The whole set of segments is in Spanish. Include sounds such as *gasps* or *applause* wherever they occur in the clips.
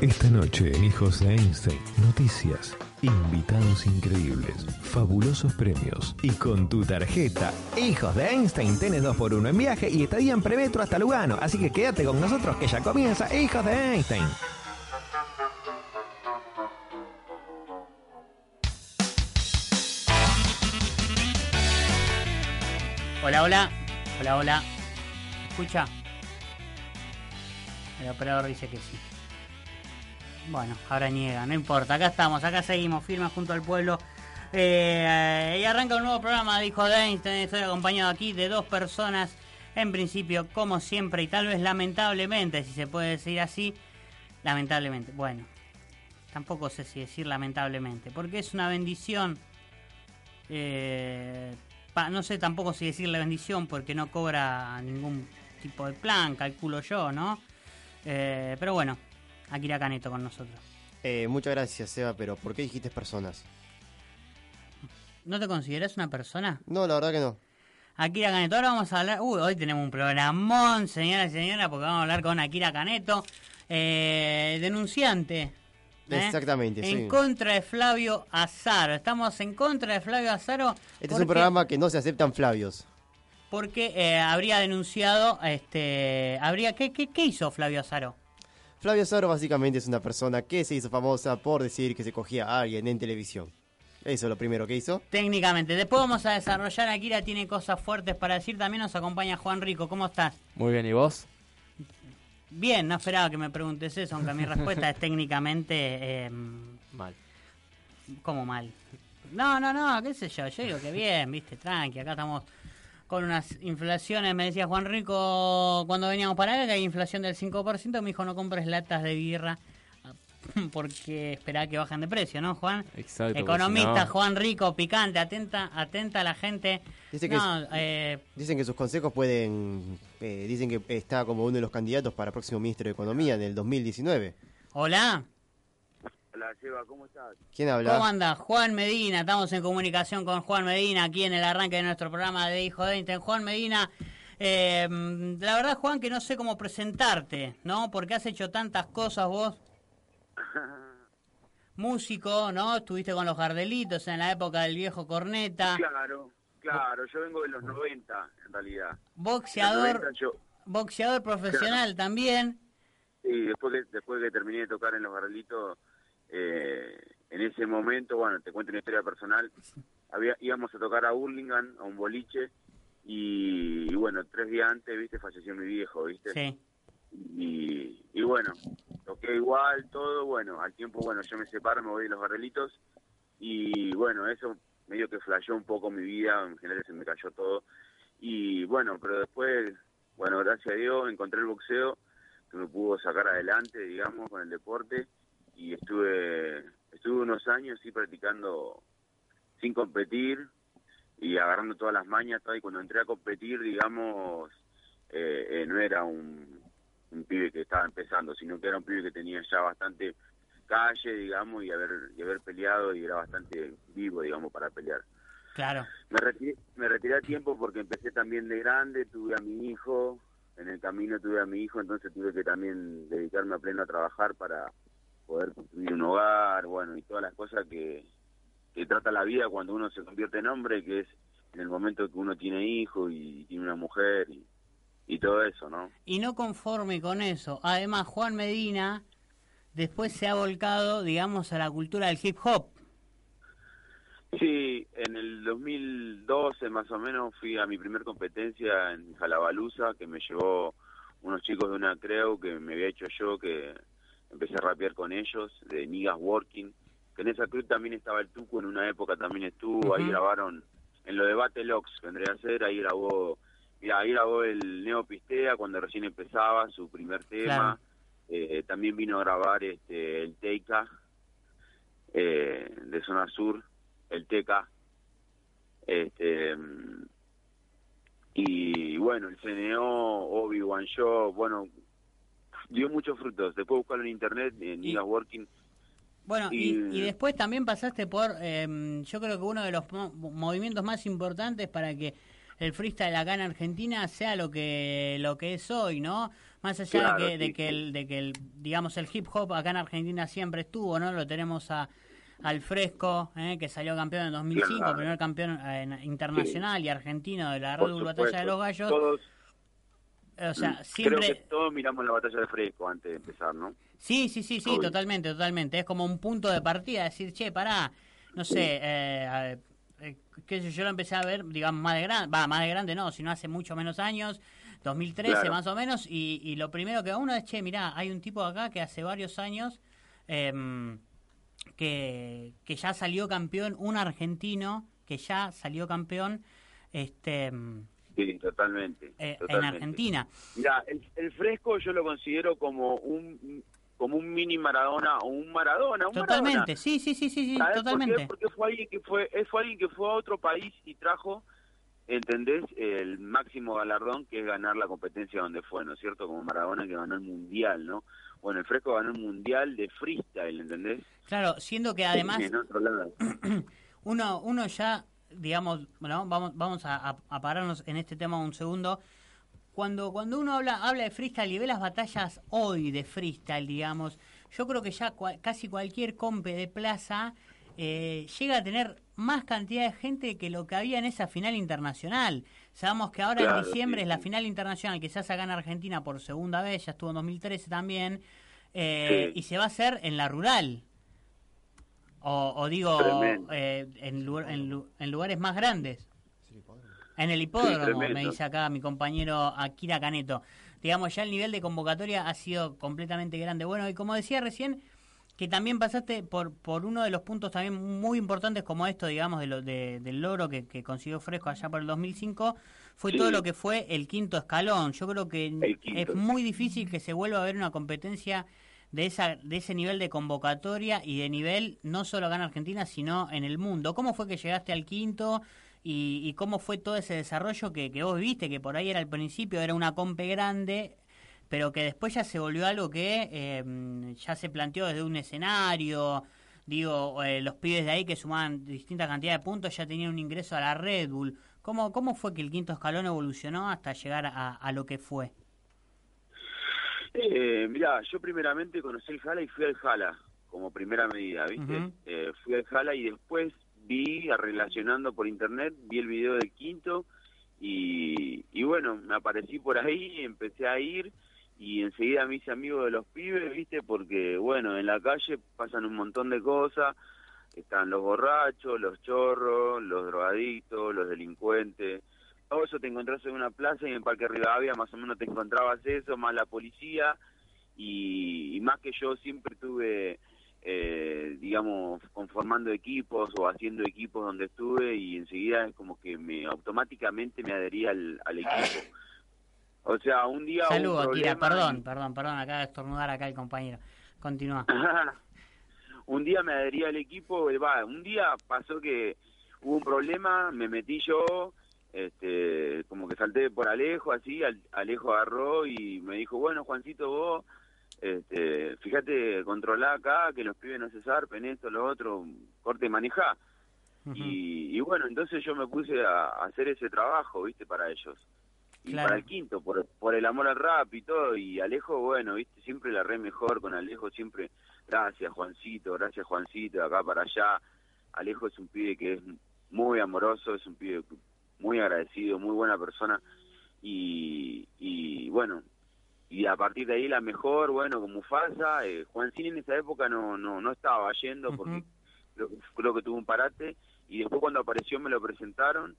Esta noche Hijos de Einstein, noticias, invitados increíbles, fabulosos premios y con tu tarjeta Hijos de Einstein tenés 2 por 1 en viaje y estadía en premetro hasta Lugano, así que quédate con nosotros que ya comienza Hijos de Einstein. Hola, hola. Hola, hola. ¿Escucha? El operador dice que sí. Bueno, ahora niega, no importa. Acá estamos, acá seguimos, firmes junto al pueblo. Eh, y arranca un nuevo programa, dijo Einstein. Estoy acompañado aquí de dos personas. En principio, como siempre, y tal vez lamentablemente, si se puede decir así, lamentablemente. Bueno, tampoco sé si decir lamentablemente, porque es una bendición. Eh, no sé tampoco si decirle bendición, porque no cobra ningún tipo de plan, calculo yo, ¿no? Eh, pero bueno, Akira Caneto con nosotros. Eh, muchas gracias, Seba, pero ¿por qué dijiste personas? ¿No te consideras una persona? No, la verdad que no. Akira Caneto, ahora vamos a hablar. Uy, hoy tenemos un programón, señoras y señoras, porque vamos a hablar con Akira Caneto, eh, denunciante. ¿eh? Exactamente, En sí. contra de Flavio Azaro. Estamos en contra de Flavio Azaro. Este es un programa que no se aceptan Flavios. Porque eh, habría denunciado, este, habría, ¿qué, qué, qué hizo Flavio Azaro? Flavio Saro básicamente es una persona que se hizo famosa por decir que se cogía a alguien en televisión. Eso es lo primero que hizo. Técnicamente. Después vamos a desarrollar. Akira tiene cosas fuertes para decir. También nos acompaña Juan Rico. ¿Cómo estás? Muy bien, ¿y vos? Bien, no esperaba que me preguntes eso, aunque mi respuesta es *laughs* técnicamente eh, Mal. como mal. No, no, no, qué sé yo, yo digo que bien, viste, tranqui, acá estamos con unas inflaciones, me decía Juan Rico cuando veníamos para acá que hay inflación del 5%, me dijo no compres latas de birra *laughs* porque esperá que bajen de precio, ¿no, Juan? Exacto. Economista no- Juan Rico, picante, atenta, atenta a la gente. Dice que no, eh, Dicen que sus consejos pueden... eh, dicen que está como uno de los candidatos para próximo ministro de Economía en el 2019. hola. Hola, Seba, ¿cómo estás? ¿Quién habla? ¿Cómo anda? Juan Medina, estamos en comunicación con Juan Medina aquí en el arranque de nuestro programa de Hijo de Einstein. Juan Medina, eh, la verdad Juan que no sé cómo presentarte, ¿no? Porque has hecho tantas cosas vos. *laughs* Músico, ¿no? Estuviste con los Gardelitos en la época del viejo Corneta. Claro, claro, yo vengo de los 90, en realidad. Boxeador, Los 90 yo, boxeador profesional también. y después que, después que terminé de tocar en Los Garrelitos, eh, en ese momento, bueno, te cuento una historia personal, había íbamos a tocar a Hurlingham, a un boliche, y, y bueno, tres días antes, viste, falleció mi viejo, viste. Sí. Y, y bueno, toqué igual, todo, bueno, al tiempo, bueno, yo me separo, me voy de los barrelitos y bueno, eso medio que flasheó un poco mi vida, en general se me cayó todo. Y bueno, pero después, bueno, gracias a Dios encontré el boxeo que me pudo sacar adelante, digamos, con el deporte y estuve estuve unos años sí practicando sin competir y agarrando todas las mañas, todo, y cuando entré a competir, digamos, eh, eh, no era un, un pibe que estaba empezando, sino que era un pibe que tenía ya bastante calle, digamos, y haber, y haber peleado y era bastante vivo, digamos, para pelear. Claro. Me retiré, me retiré a tiempo porque empecé también de grande, tuve a mi hijo, en el camino tuve a mi hijo, entonces tuve que también dedicarme a pleno a trabajar para poder construir un hogar, bueno, y todas las cosas que, que trata la vida cuando uno se convierte en hombre, que es en el momento que uno tiene hijo y tiene una mujer y, y todo eso, ¿no? Y no conforme con eso, además Juan Medina después se ha volcado, digamos, a la cultura del hip hop. Sí, en el 2012 más o menos fui a mi primer competencia en Jalabaluza, que me llevó unos chicos de una creo que me había hecho yo, que empecé a rapear con ellos, de Niggas Working, que en esa cruz también estaba el Tuco, en una época también estuvo, ahí grabaron, en lo de Battle Ox, que vendría a ser, ahí grabó, mira, ahí grabó el Neo Pistea cuando recién empezaba su primer tema, Claro. Eh, también vino a grabar este el Teika, eh, de Zona Sur, el Teca, este, y bueno, el CNO, Obi-Wan Show, bueno, dio muchos frutos. Después buscarlo en internet, en Y- Working. Bueno, y, Y- y después también pasaste por, eh, yo creo que uno de los mo- movimientos más importantes para que el freestyle acá en Argentina sea lo que lo que es hoy, ¿no? Más allá de que, de que el, de que el, digamos el hip hop acá en Argentina siempre estuvo, ¿no? Lo tenemos a al Fresco, ¿eh? que salió campeón en 2005, primer campeón eh, internacional y argentino de la Red Bull Batalla de los Gallos. Todos, o sea, siempre... Creo que todos miramos la batalla de Fresco antes de empezar, ¿no? Sí, sí, sí, sí, Obvio. totalmente, totalmente. Es como un punto de partida, decir, che, pará, no sé, eh, eh, qué sé yo, lo empecé a ver, digamos, más de grande, va, más de grande no, sino hace mucho menos años, 2013 Claro. más o menos, y, y lo primero que uno es, che, mirá, hay un tipo acá que hace varios años em, que, que ya salió campeón, un argentino que ya salió campeón este em, Sí, totalmente. eh, en. Argentina. Mira, el, el Fresco yo lo considero como un como un mini Maradona o un Maradona, un Totalmente, Maradona. sí, sí, sí, sí, totalmente. Porque fue alguien que fue, fue alguien que fue a otro país y trajo, ¿entendés? El máximo galardón que es ganar la competencia donde fue, ¿no es cierto? Como Maradona que ganó el mundial, ¿no? Bueno, el Fresco ganó el mundial de freestyle, ¿entendés? Claro, siendo que además *clears throat* uno, uno ya, digamos, bueno, vamos, vamos a, a- pararnos en este tema un segundo. Cuando, cuando uno habla, habla de freestyle y ve las batallas hoy de freestyle, digamos, yo creo que ya casi cualquier compe de plaza eh, llega a tener más cantidad de gente que lo que había en esa final internacional. Sabemos que ahora en diciembre sí, es la final internacional que se hace acá en Argentina por segunda vez, ya estuvo en 2013 también, eh, Sí. y se va a hacer en la rural. O, o digo, eh, en, en lu- en lugares más grandes. En el hipódromo, me dice acá mi compañero Akira Caneto. Digamos, ya el nivel de convocatoria ha sido completamente grande. Bueno, y como decía recién, que también pasaste por, por uno de los puntos también muy importantes como esto, digamos, de lo, de- del logro que, que consiguió Fresco allá por el 2005, fue Sí. todo lo que fue el quinto escalón. Yo creo que es muy difícil que se vuelva a ver una competencia de esa de ese nivel de convocatoria y de nivel no solo acá en Argentina, sino en el mundo. ¿Cómo fue que llegaste al quinto y, y cómo fue todo ese desarrollo que, que vos viste, que por ahí era al principio, era una compe grande, pero que después ya se volvió algo que eh, ya se planteó desde un escenario, digo, eh, los pibes de ahí que sumaban distintas cantidades de puntos ya tenían un ingreso a la Red Bull. ¿Cómo, cómo fue que el quinto escalón evolucionó hasta llegar a, a lo que fue? Eh, mirá, yo primeramente conocí el Jala y fui al Jala como primera medida, ¿viste? Eh, fui al Jala y después vi, relacionando por internet, vi el video del quinto y, y bueno, me aparecí por ahí, empecé a ir y enseguida me hice amigo de los pibes, ¿viste? Porque, bueno, en la calle pasan un montón de cosas, están los borrachos, los chorros, los drogadictos, los delincuentes, todo eso te encontrás en una plaza y en Parque Rivadavia más o menos te encontrabas eso, más la policía y, y más que yo siempre tuve, eh, digamos, conformando equipos o haciendo equipos donde estuve y enseguida es como que me automáticamente me adhería al, al equipo. O sea, un día... Saludos, problema perdón, perdón, perdón, acaba de estornudar acá el compañero. Continúa. *laughs* un día me adherí al equipo, va, un día pasó que hubo un problema, me metí yo, este, como que salté por Alejo, así, Al- Alejo agarró y me dijo, bueno, Juancito, vos, este, fíjate, controlá acá, que los pibes no se zarpen, esto, lo otro, corte y manejá. Y, y bueno, entonces yo me puse a, a hacer ese trabajo, viste, para ellos. Y Claro. para el quinto, por, por el amor al rap y todo. Y Alejo, bueno, viste, siempre la re mejor con Alejo, siempre, gracias Juancito, gracias Juancito, acá para allá. Alejo es un pibe que es muy amoroso, es un pibe muy agradecido, muy buena persona. Y, y bueno, y a partir de ahí la mejor, bueno, con Mufasa, eh, Juancín en esa época no, no, no estaba yendo porque Ujú. creo, creo que tuvo un parate y después cuando apareció me lo presentaron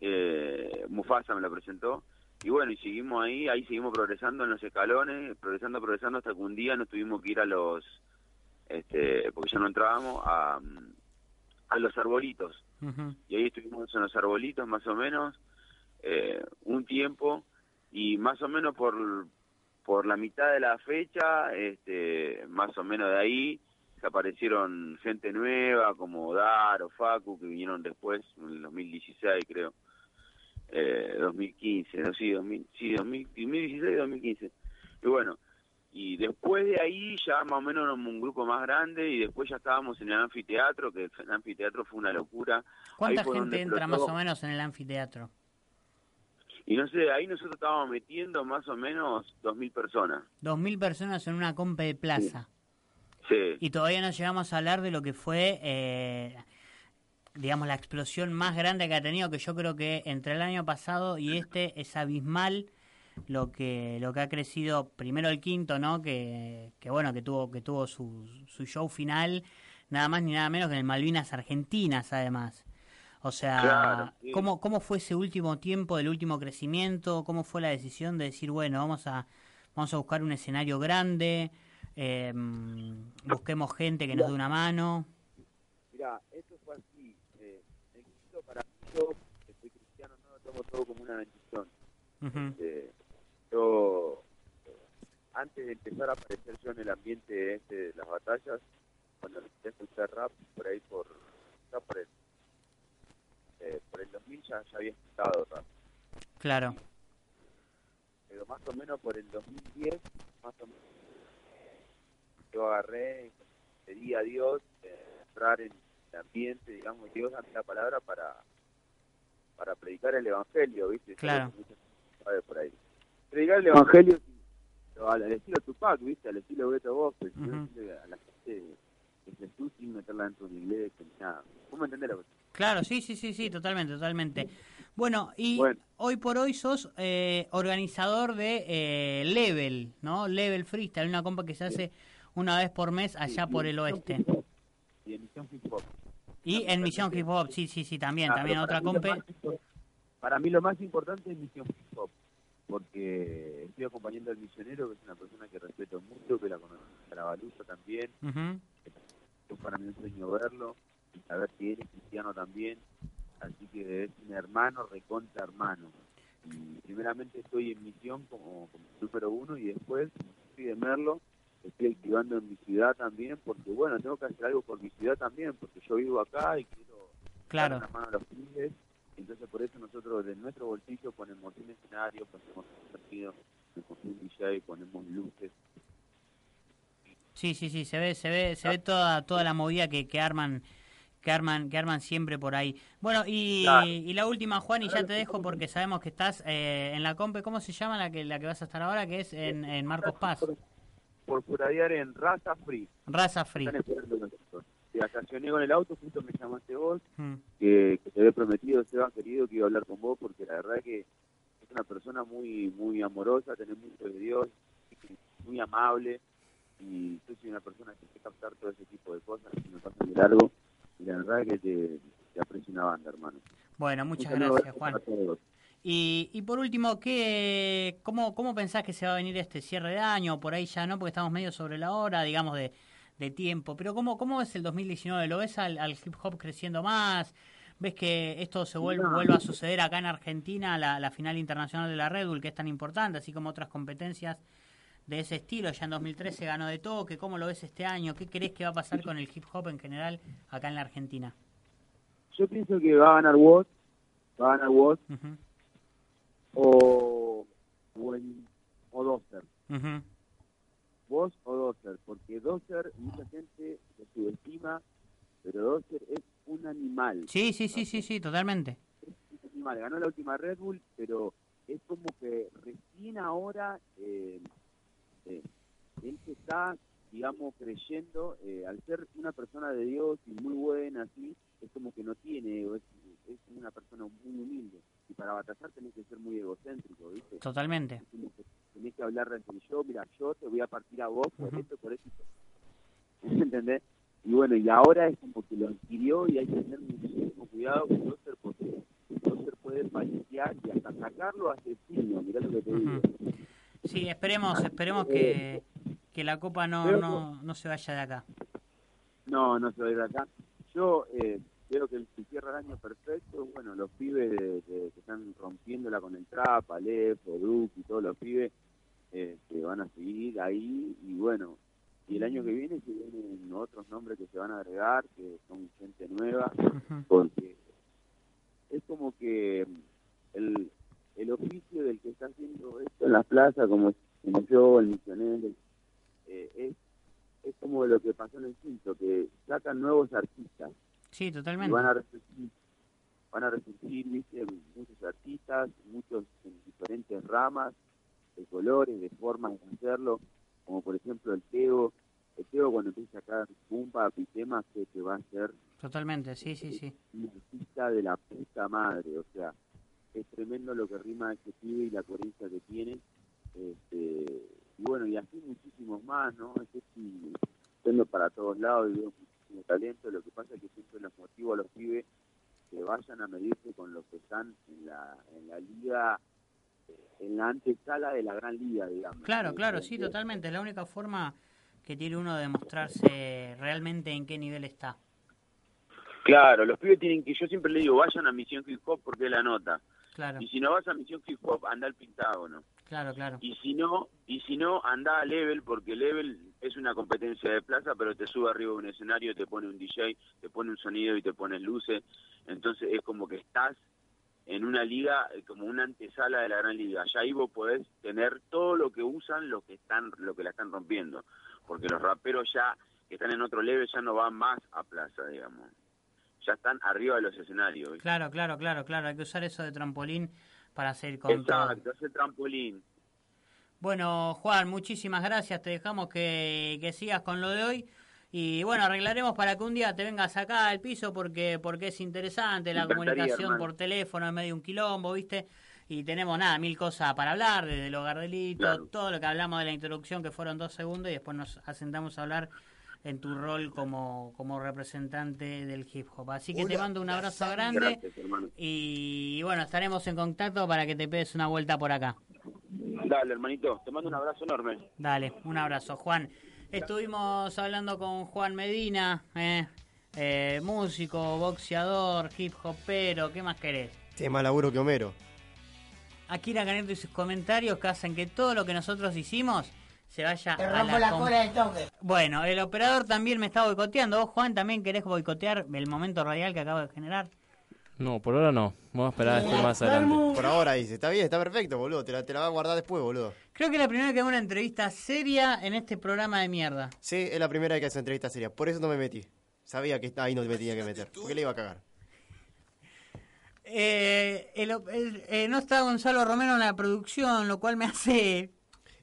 eh, Mufasa me lo presentó y bueno y seguimos ahí ahí seguimos progresando en los escalones progresando progresando hasta que un día nos tuvimos que ir a los este porque ya no entrábamos a, a los arbolitos Y ahí estuvimos en los arbolitos más o menos eh, un tiempo y más o menos por por la mitad de la fecha este más o menos de ahí aparecieron gente nueva como Dar o Facu que vinieron después en el 2016 creo. Eh, 2015 no sí 2000, sí 2000, 2016 2015 y bueno y después de ahí ya más o menos éramos un grupo más grande y después ya estábamos en el anfiteatro que el anfiteatro fue una locura ¿Cuánta gente entra más o menos en el anfiteatro? Y no sé, ahí nosotros estábamos metiendo más o menos 2.000 personas. 2.000 personas en una compe de plaza. Sí. Y todavía no llegamos a hablar de lo que fue, eh, digamos, la explosión más grande que ha tenido, que yo creo que entre el año pasado y este es abismal lo que lo que ha crecido primero el quinto no que, que bueno que tuvo que tuvo su, su show final nada más ni nada menos que en el Malvinas Argentinas además o sea, Claro, sí. ¿cómo, ¿cómo fue ese último tiempo del último crecimiento? ¿Cómo fue la decisión de decir, bueno, vamos a, vamos a buscar un escenario grande, eh, busquemos gente que nos dé una mano? Mira, esto fue así. Eh, el Cristo para mí, yo, que soy cristiano, no lo tomo todo como una bendición. Eh, yo, antes de empezar a aparecer yo en el ambiente este de las batallas, cuando empecé a escuchar rap, por ahí por, ya por el, eh, por el 2000 ya, ya había escuchado rap. Claro, Pero más o menos por el 2010, más o menos, yo agarré pedí a Dios eh, entrar en el ambiente, digamos, Dios dame la palabra para para predicar el evangelio, ¿viste? Claro. Por ahí. Predicar el evangelio al, al estilo Tupac, ¿viste? Al estilo Beto Ujú. ¿no? Decirle a la gente que Jesús sin meterla dentro de una iglesia, nada. ¿Cómo entender lo que claro, sí, sí, sí, sí, totalmente, totalmente. Bueno, y Bueno. hoy por hoy sos eh, organizador de eh, Level, ¿no? Level Freestyle, una compa que se hace una vez por mes allá Sí, por el oeste. Y en Misión Hip Hop. Y en Misión Hip Hop, sí, sí, sí, también, Ah, también otra más impor- Para mí lo más importante es Misión Hip Hop, porque estoy acompañando al misionero, que es una persona que respeto mucho, que la conocí a la baluza también, es para mí un sueño verlo, y saber que él es cristiano también, así que es un hermano, recontra hermano. Y primeramente estoy en misión como, como número uno y después estoy de Merlo, estoy activando en mi ciudad también, porque bueno, tengo que hacer algo por mi ciudad también, porque yo vivo acá y quiero Claro. dar una mano a los pibes. Entonces, por eso nosotros de nuestro bolsillo ponemos un escenario, ponemos un sonido, ponemos un DJ, ponemos luces. Sí, sí, sí, se ve, se ve, se ve toda, toda la movida que, que arman, que arman, que arman siempre por ahí. Bueno, y, Claro. y la última, Juan, y ya te dejo porque sabemos que estás eh, en la compe, ¿cómo se llama la que, la que vas a estar ahora? Que es en, en Marcos Paz, Por, por en Raza Free. Raza Free. Te estacioné con el auto, justo me llamaste vos, Mm, que, que te había prometido, Esteban querido, que iba a hablar con vos, porque la verdad que es una persona muy muy amorosa, tenés mucho de Dios, muy amable, y yo soy una persona que sé captar todo ese tipo de cosas, que me pasan de largo, y la verdad que te, te aprecio una banda, hermano. Bueno, muchas saludo gracias, Juan. Y, y por último, ¿qué, cómo, ¿cómo pensás que se va a venir este cierre de año? Por ahí ya no, porque estamos medio sobre la hora, digamos, de, de tiempo. Pero ¿cómo, ¿cómo ves el 2019? ¿Lo ves al, al hip hop creciendo más? ¿Ves que esto se vuelve, No. vuelva a suceder acá en Argentina, la, la final internacional de la Red Bull, que es tan importante, así como otras competencias de ese estilo? Ya en 2013 ganó de toque. ¿Cómo lo ves este año? ¿Qué crees que va a pasar con el hip hop en general acá en la Argentina? Yo pienso que va a ganar Woz, va a ganar Woz o, o, en- o Doster. Vos o Dozer, porque Dozer mucha gente lo subestima, pero Dozer es un animal. Sí, sí, sí, sí, sí, totalmente. Es un animal. Ganó la última Red Bull, pero es como que recién ahora eh, eh, él se está, digamos, creyendo, eh, al ser una persona de Dios y muy buena, así, es como que no tiene es, es una persona muy humilde. Y para batallar tenés que ser muy egocéntrico, ¿viste? Totalmente. Tenés que hablar de yo, mira, yo te voy a partir a vos por Ujú. esto, por esto. *laughs* ¿Entendés? Y bueno, y ahora es como que lo adquirió y hay que tener muchísimo cuidado con Dozer porque Dozer puede falsear y hasta sacarlo asesino, mirá lo que te digo. Ujú. Sí, esperemos, esperemos que, que la copa no, no, no se vaya de acá. No, no se va a ir de acá. Yo eh, creo que que cierra el año perfecto, bueno, los pibes de- de- que están rompiéndola con el trap, Aleph, Duke y todos los pibes, eh, que van a seguir ahí y bueno, y el año que viene se vienen otros nombres que se van a agregar, que son gente nueva, porque es como que el, el oficio del que está haciendo esto en la plaza, como, como yo, el misionero, eh, es, es como lo que pasó en el quinto, que sacan nuevos artistas Sí, y totalmente. van a repetir van a resurgir, viste, muchos artistas, muchos en diferentes ramas, de colores, de formas de hacerlo, como por ejemplo el Teo, el Teo cuando empieza a sacar pumpa, temas que, que va a ser Totalmente, sí, sí, sí. un artista de la puta madre, o sea, es tremendo lo que rima ese pibe y la coherencia que tiene, este, y bueno, y así muchísimos más, ¿no? Es que yendo para todos lados y veo talento, lo que pasa es que siempre los motivo a los pibes que vayan a medirse con los que están en la, en la liga, eh, en la antesala de la gran liga, digamos. Claro, Eh, claro, eh, sí, totalmente. Es la única forma que tiene uno de mostrarse realmente en qué nivel está. Claro, los pibes tienen que, yo siempre le digo, vayan a Misión Hip Hop porque es la nota. Claro, Y si no vas a Misión Hip Hop, anda al Pentágono. claro, claro. Y si no, y si no, anda a Level, porque Level es una competencia de plaza, pero te sube arriba de un escenario, te pone un DJ, te pone un sonido y te pone luces. Entonces es como que estás en una liga, eh, como una antesala de la gran liga. Ya ahí vos podés tener todo lo que usan los que están, lo que la están rompiendo. Porque los raperos ya, que están en otro level, ya no van más a plaza, digamos. Ya están arriba de los escenarios. Claro, claro, claro, claro. Hay que usar eso de trampolín para seguir con todo. Exacto, ese trampolín. Bueno, Juan, muchísimas gracias. Te dejamos que, que sigas con lo de hoy. Y bueno, arreglaremos para que un día te vengas acá al piso porque porque es interesante la comunicación hermano. por teléfono en medio un quilombo, ¿viste? Y tenemos nada, mil cosas para hablar, desde delito, Claro. todo lo que hablamos de la introducción que fueron dos segundos y después nos asentamos a hablar en tu rol como, como representante del hip hop. Así que te mando un abrazo grande Gracias, hermano. y bueno, estaremos en contacto para que te pegues una vuelta por acá. Dale, hermanito, te mando un abrazo enorme. Dale, un abrazo, Juan. Estuvimos hablando con Juan Medina, eh, eh, músico, boxeador, hip hopero, ¿qué más querés? Tiene más laburo que Homero. Akira Caneto y sus comentarios que hacen que todo lo que nosotros hicimos se vaya Te a rompo la com- cola del toque. Bueno, el operador también me está boicoteando. ¿Vos, Juan, también querés boicotear el momento radial que acabo de generar? No, por ahora no. Vamos a esperar después más adelante. Por ahora dice, está bien, está perfecto, boludo. Te la, te la va a guardar después, boludo. Creo que es la primera vez que hago una entrevista seria en este programa de mierda. Sí, es la primera vez que hace entrevista seria. Por eso no me metí. Sabía que ahí no me tenía que meter. Porque le iba a cagar. Eh, el op- el- eh, no está Gonzalo Romero en la producción, lo cual me hace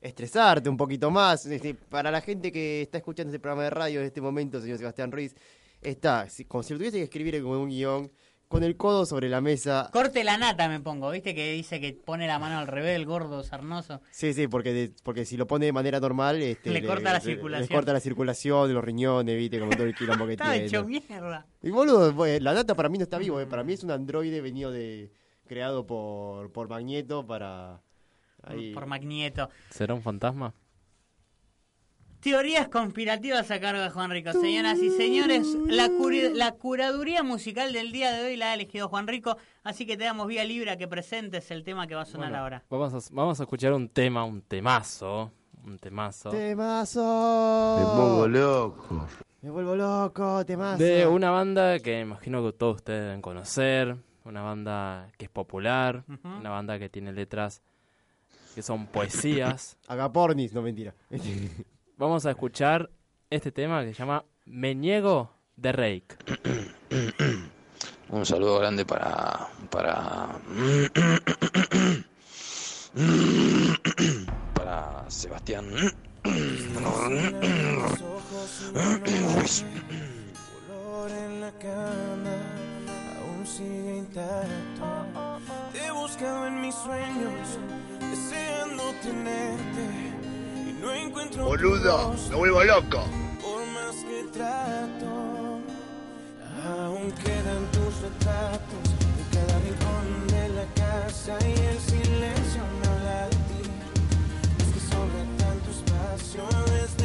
Estresarte un poquito más. Este, Para la gente que está escuchando este programa de radio en este momento, señor Sebastián Ruiz, está, si- como si lo tuviese que escribir como un guion, con el codo sobre la mesa. Corte la nata me pongo, ¿viste? Que dice que pone la mano al revés, el gordo sarnoso. Sí, sí, porque, de- porque si lo pone de manera normal... Este, Le corta la circulación. Le corta la circulación de los riñones, viste, como todo el quilombo que *laughs* Está tiene. hecho mierda. Y boludo, la data para mí no está vivo, eh. para mí es un androide venido de creado por, por Magneto para... ahí- Por Magnieto. ¿Será un fantasma? Teorías conspirativas a cargo de Juan Rico. Señoras y señores, la, curi- la curaduría musical del día de hoy la ha elegido Juan Rico, así que te damos vía libre a que presentes el tema que va a sonar Bueno, ahora. Vamos a, vamos a escuchar un tema, un temazo. Un temazo. ¡Temazo! Me pongo loco. Me vuelvo loco, temazo. De una banda que imagino que todos ustedes deben conocer. Una banda que es popular. Una banda que tiene letras que son poesías. Agapornis, no mentira. Vamos a escuchar este tema que se llama Me niego de Rake. Un saludo grande para. para. para Sebastián. En la cama aún sigue intacto. Te he buscado en mis sueños, deseando tenerte no encuentro. Boludo, me vuelvo loco. Por más que trato, aún quedan tus retratos en cada rincón de la casa y el silencio me habla de ti. Es que sobra tanto espacio desde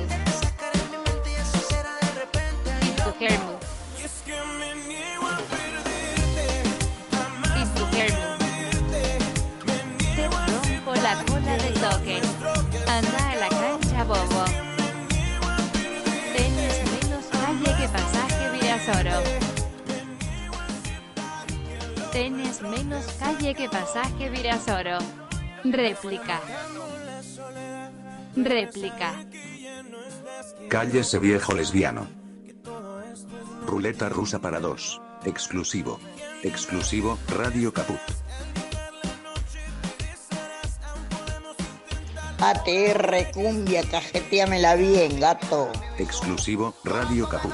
Tenés menos calle que pasaje Virasoro. Réplica. Réplica. Cállese viejo lesbiano. Ruleta rusa para dos. Exclusivo. Exclusivo, Radio Caput. ATR cumbia, cajeteamela bien, gato. Exclusivo, Radio Caput.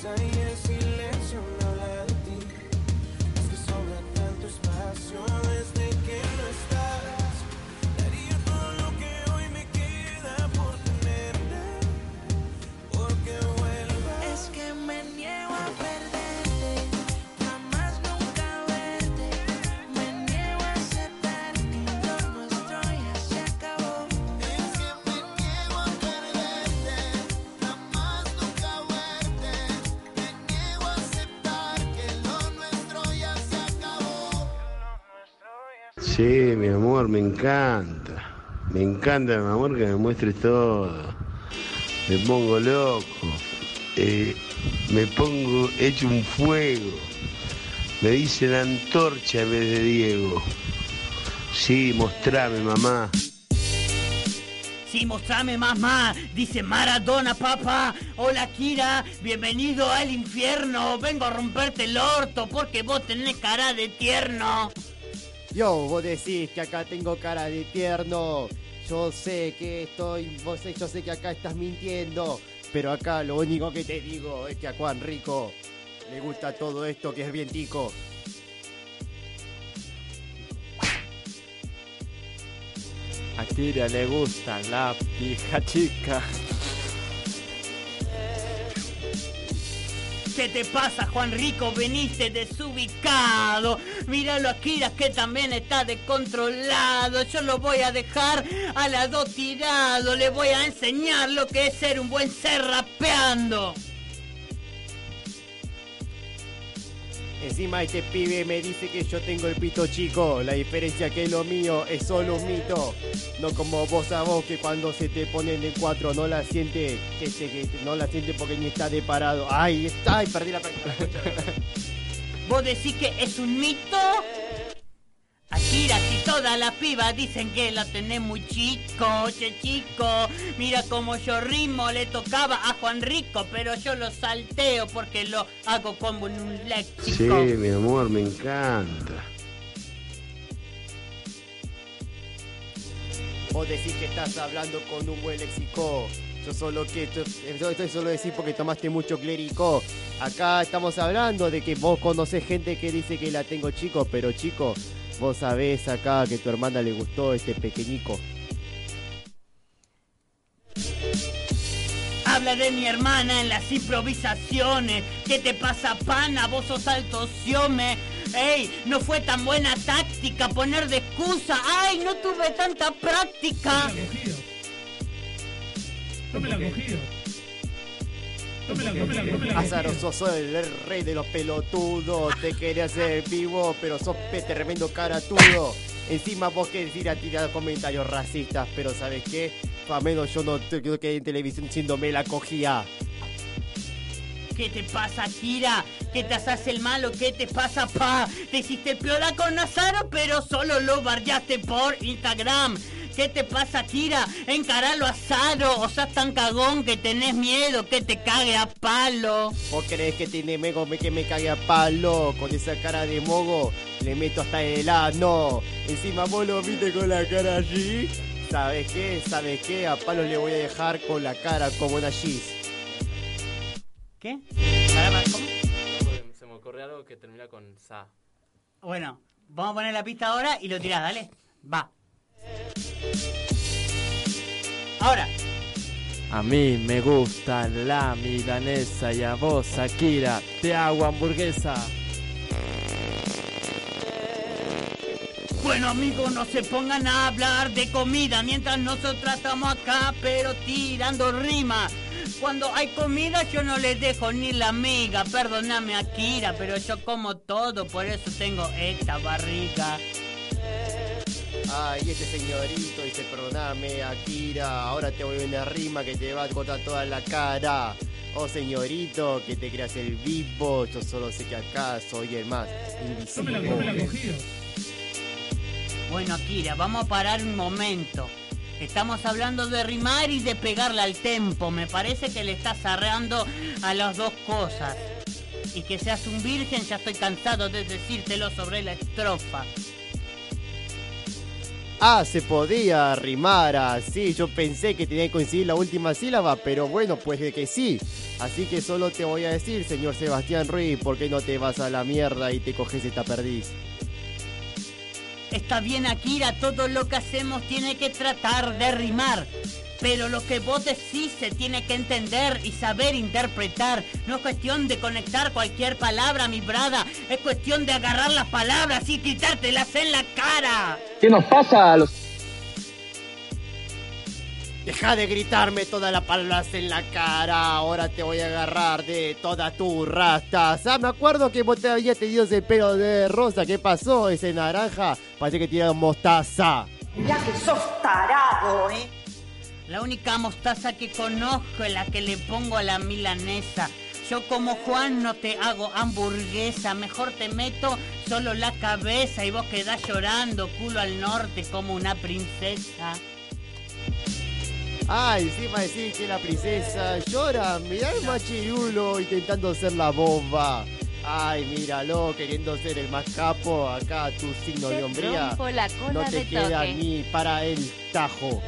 casa y Sí, mi amor, me encanta. Me encanta, mi amor, que me muestres todo. Me pongo loco. Eh, me pongo hecho un fuego. Me dicen antorcha en vez de Diego. Sí, mostrame, mamá. Sí, mostrame más, dice Maradona, papá. Hola, Kira, bienvenido al infierno. Vengo a romperte el orto porque vos tenés cara de tierno. Yo, vos decís que acá tengo cara de tierno. Yo sé que estoy, vos sé, yo sé que acá estás mintiendo. Pero acá lo único que te digo es que a Juan Rico le gusta todo esto que es bien tico. A Kira le gusta la pija chica. ¿Qué te pasa, Juan Rico? Veniste desubicado. Míralo a Kira que también está descontrolado. Yo lo voy a dejar a las dos tirado. Le voy a enseñar lo que es ser un buen ser rapeando. Encima este pibe me dice que yo tengo el pito chico. La diferencia que lo mío es solo un mito. No como vos a vos que cuando se te ponen de cuatro no la siente, que, que no la siente porque ni está de parado. Ay, perdí la. *laughs* ¿Vos decís que es un mito? Akira, si todas las pibas dicen que la tenés muy chico, che chico. Mira como yo rimo, le tocaba a Juan Rico, pero yo lo salteo porque lo hago como en un Sí, léxico. mi amor, me encanta. Vos decís que estás hablando con un buen léxico. Yo solo que esto, esto esto solo decir porque tomaste mucho clérico. Acá estamos hablando de que vos conocés gente que dice que la tengo chico, pero chico, vos sabés acá que tu hermana le gustó este pequeñico. Habla de mi hermana en las improvisaciones. ¿Qué te pasa, pana? Vos sos alto siome. Ey, no fue tan buena táctica poner de excusa. Ay, no tuve tanta práctica. Tome la cogido. Azaroso, sos el rey de los pelotudos. Te quería hacer vivo, pero sos tremendo caratudo. Encima vos querés ir a tirar comentarios racistas, pero ¿sabes qué? A menos yo no te creo que en televisión diciendo me la cogía. ¿Qué te pasa, Kira? ¿Qué te haces el malo? ¿Qué te pasa, pa? Te hiciste el piola con Nazaro, pero solo lo bardeaste por Instagram. ¿Qué te pasa, Kira? Encaralo a Saro. O sos tan cagón que tenés miedo que te cague a palo. ¿Vos crees que tiene mego me- que me cague a palo? Con esa cara de mogo le meto hasta el ano. Encima vos lo viste con la cara allí. ¿Sabes qué? ¿Sabes qué? A palo le voy a dejar con la cara como una gis. ¿Qué? Se me ocurre algo que termina con sa. Bueno, vamos a poner la pista ahora y lo tirás, dale. Va. Ahora. A mí me gusta la milanesa y a vos, Akira, te hago hamburguesa. Bueno amigos, no se pongan a hablar de comida mientras nosotros estamos acá, pero tirando rima. Cuando hay comida yo no les dejo ni la miga, perdóname Akira, pero yo como todo, por eso tengo esta barriga. Ay, este señorito dice, perdoname, Akira, ahora te voy a una rima que te va a cortar toda la cara. Oh, señorito, que te creas el vivo, yo solo sé que acá soy el más invisible. Bueno Akira, vamos a parar un momento. Estamos hablando de rimar y de pegarle al tempo. Me parece que le estás arreando a las dos cosas. Y que seas un virgen, ya estoy cansado de decírtelo sobre la estrofa. Ah, se podía rimar así. Yo pensé que tenía que coincidir la última sílaba, pero bueno, pues de que sí. Así que solo te voy a decir, señor Sebastián Ruiz, ¿por qué no te vas a la mierda y te coges esta perdiz? Está bien, Akira, todo lo que hacemos tiene que tratar de rimar. Pero lo que vos decís se tiene que entender y saber interpretar. No es cuestión de conectar cualquier palabra, mi brada. Es cuestión de agarrar las palabras y quitártelas en la cara. ¿Qué nos pasa a los Deja de gritarme todas las palabras en la cara. Ahora te voy a agarrar de todas tus rastas. Ah, me acuerdo que vos te habías tenido ese pelo de rosa. ¿Qué pasó? Ese naranja. Parece que tiraron mostaza. Ya que sos tarado, ¿eh? La única mostaza que conozco es la que le pongo a la milanesa. Yo como Juan no te hago hamburguesa, mejor te meto solo la cabeza y vos quedás llorando culo al norte como una princesa. Ah, encima decir que la princesa llora. Mirá el machirulo intentando ser la bomba. Ay, míralo, queriendo ser el más capo. Acá tu signo de hombría. La cola No te de queda toque. ni para el tajo.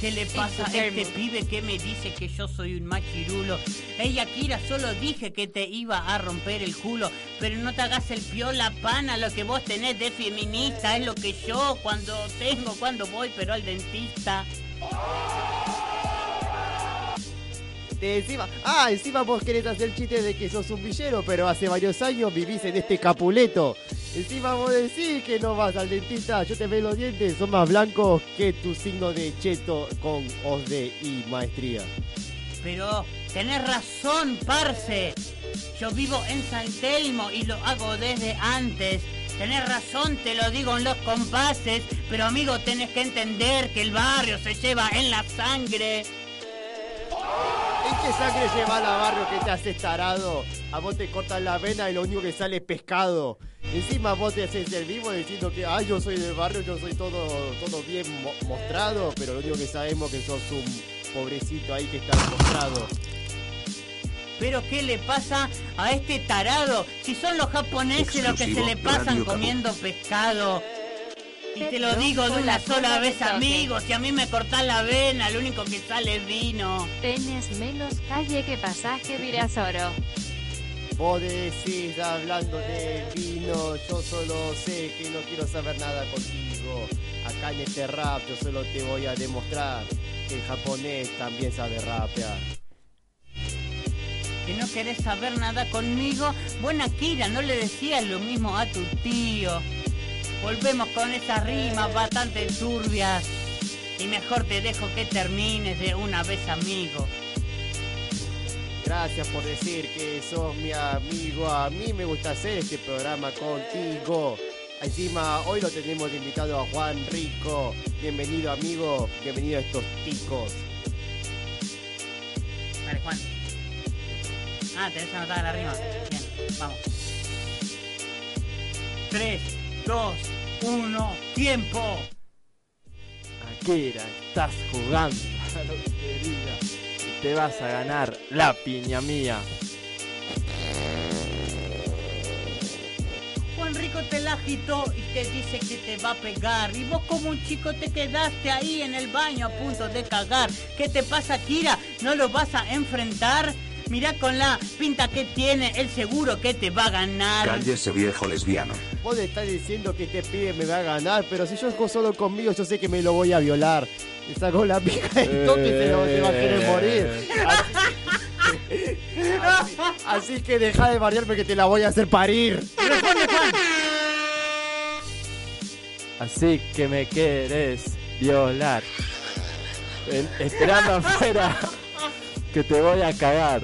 ¿Qué le pasa a este pibe que me dice que yo soy un machirulo? Ey, Akira, solo dije que te iba a romper el culo, pero no te hagas el piola pana, lo que vos tenés de feminista es lo que yo cuando tengo, cuando voy, pero al dentista. Te encima, ah, encima vos querés hacer chiste de que sos un villero, pero hace varios años vivís en este capuleto. Encima vos decís que no vas al dentista, yo te veo los dientes, son más blancos que tu signo de cheto con OSDE y maestría. Pero tenés razón, parce. Yo vivo en San Telmo y lo hago desde antes. Tenés razón, te lo digo en los compases, pero amigo, tenés que entender que el barrio se lleva en la sangre. ¿En qué sangre lleva la barrio que te haces tarado? A vos te cortan la vena y lo único que sale es pescado. Encima vos te haces el vivo diciendo que, ay, yo soy del barrio, yo soy todo, todo bien mo- mostrado, pero lo único que sabemos que sos un pobrecito ahí que está mostrado. Pero ¿qué le pasa a este tarado? Si son los japoneses los que se le pasan comiendo pescado. Y te lo digo de una la sola vez, toque. amigo. Si a mí me cortás la vena, lo único que sale es vino. Tenés menos calle que pasaje Virasoro. Vos decís hablando de vino, yo solo sé que no quiero saber nada contigo. Acá en este rap yo solo te voy a demostrar que el japonés también sabe rapear. Que no querés saber nada conmigo. Buena Kira, no le decías lo mismo a tu tío. Volvemos con esas rimas bastante turbias. Y mejor te dejo que termines de una vez, amigo. Gracias por decir que sos mi amigo. A mí me gusta hacer este programa contigo. Encima, hoy lo tenemos de invitado a Juan Rico. Bienvenido, amigo. Bienvenido a estos ticos. Dale, Juan. Ah, tenés anotada la rima. Bien, vamos. 3, 2, 1, tiempo. Shakira, estás jugando *laughs* la lotería y te vas a ganar la piña mía. Juan Rico te la agitó y te dice que te va a pegar. Y vos como un chico te quedaste ahí en el baño a punto de cagar. ¿Qué te pasa, Kira? ¿No lo vas a enfrentar? Mira con la pinta que tiene, el seguro que te va a ganar. Cállese viejo lesbiano. Vos le estás diciendo que este pibe me va a ganar, pero si yo juego solo conmigo, yo sé que me lo voy a violar. Le sacó la pija del toque y se, lo- se va a querer morir. *laughs* Así, así que deja de variarme que te la voy a hacer parir. Así que me querés violar. En- esperando afuera que te voy a cagar.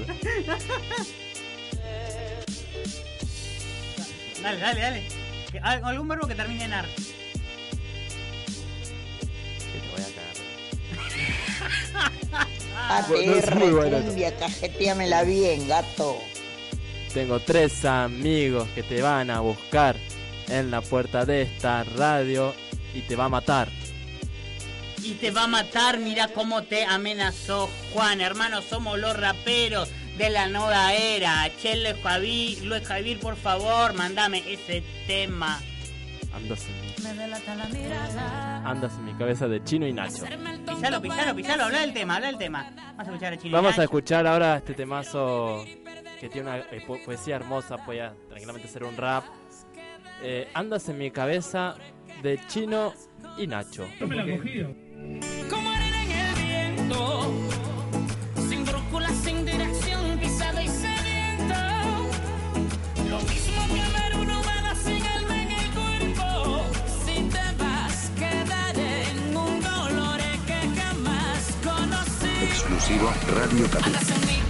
Dale, dale, dale. Que- al- Algún verbo que termine en ar. Que te voy a cagar. *laughs* Bueno, es muy bueno. cumbia, cajeteamela bien, gato. Tengo tres amigos que te van a buscar en la puerta de esta radio y te va a matar. Y te va a matar, mira cómo te amenazó Juan. Hermano, somos los raperos de la nueva era. Che, Luis Javier, Luis Javier, por favor, mandame ese tema. Andas en, mi- Me delata la mirada. andas en mi cabeza de chino y Nacho. Pisalo, pisalo, pisalo, habla del tema, habla del tema. Vamos a escuchar a Chino y Vamos a escuchar ahora este temazo que tiene una eh, po- poesía hermosa, puede tranquilamente ser un rap. Eh, andas en mi cabeza de chino y Nacho. Como arena en el viento, sin brújula, sin dirección, pisado y sediento. Lo mismo que ver una humedad sin alma en el cuerpo. Si te vas, quedaré en un dolor que jamás conocí. Exclusivo Radio Caput.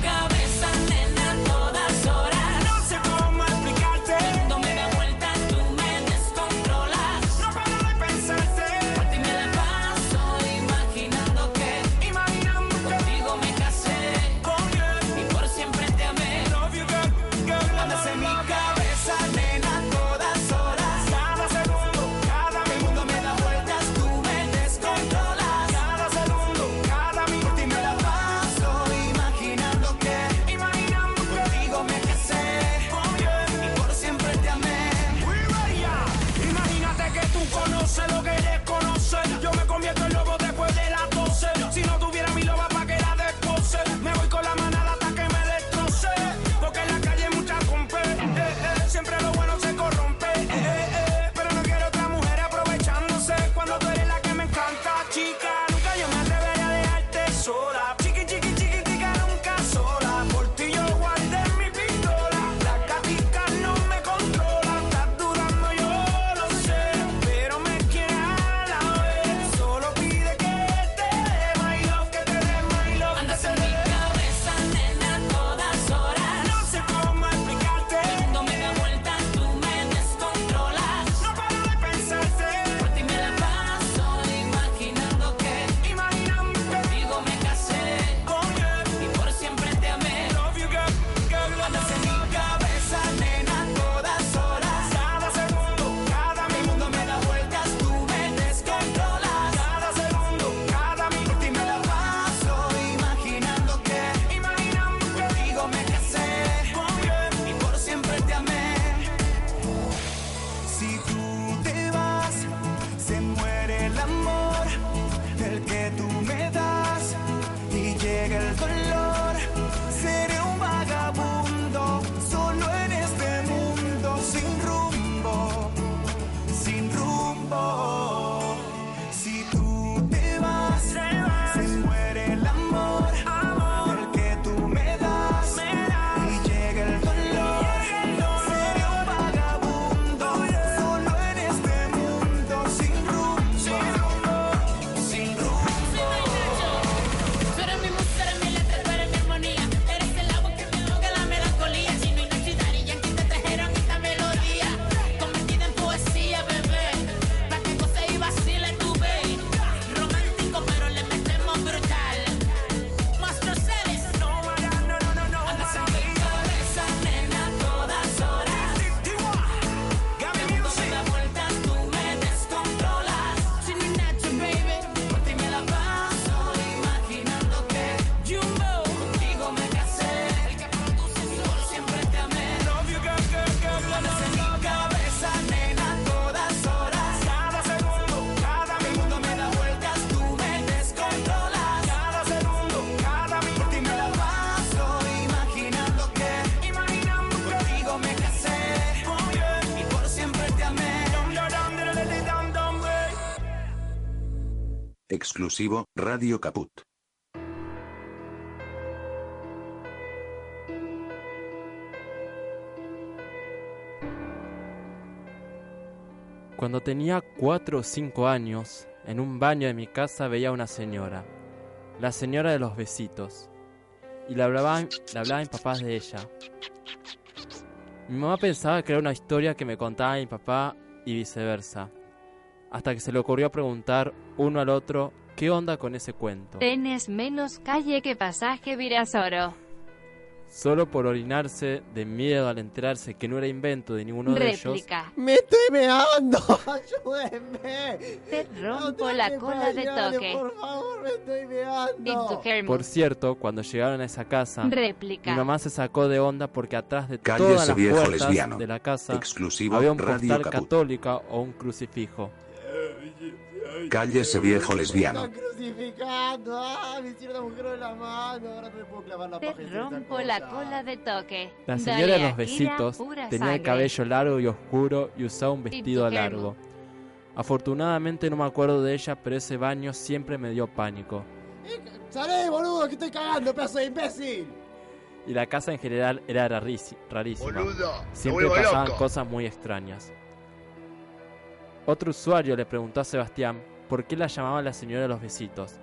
Exclusivo, Radio Caput. Cuando tenía cuatro o cinco años, en un baño de mi casa veía a una señora, la señora de los besitos, y le hablaba, le hablaba a mis papás de ella. Mi mamá pensaba que era una historia que me contaba mi papá y viceversa, hasta que se le ocurrió preguntar uno al otro qué onda con ese cuento. Tenés menos calle que pasaje Virasoro. Solo por orinarse de miedo al enterarse que no era invento de ninguno de ellos. ¡Me estoy meando! *laughs* ¡Ayúdenme! Te rompo la cola de toque. Por favor, me estoy meando. Por cierto, cuando llegaron a esa casa, Réplica. mi mamá se sacó de onda porque atrás de Cállese, todas las puertas lesbiano. de la casa Exclusivo, había un Radio postal Caput. católica o un crucifijo. Cállese, viejo lesbiano. Me están crucificando. ¡Ah! Me hicieron agujero en la mano. Ahora no me puedo clavar la Te paja. en esta rompo la cola de toque. La señora de los besitos tenía el cabello largo y oscuro y usaba un vestido largo. Afortunadamente no me acuerdo de ella, pero ese baño siempre me dio pánico. ¡Salé, boludo! ¡Que estoy cagando, pedazo de imbécil! Y la casa en general era rarísima. Boludo, Siempre pasaban loco. cosas muy extrañas. Otro usuario le preguntó a Sebastián por qué la llamaba la señora de los besitos.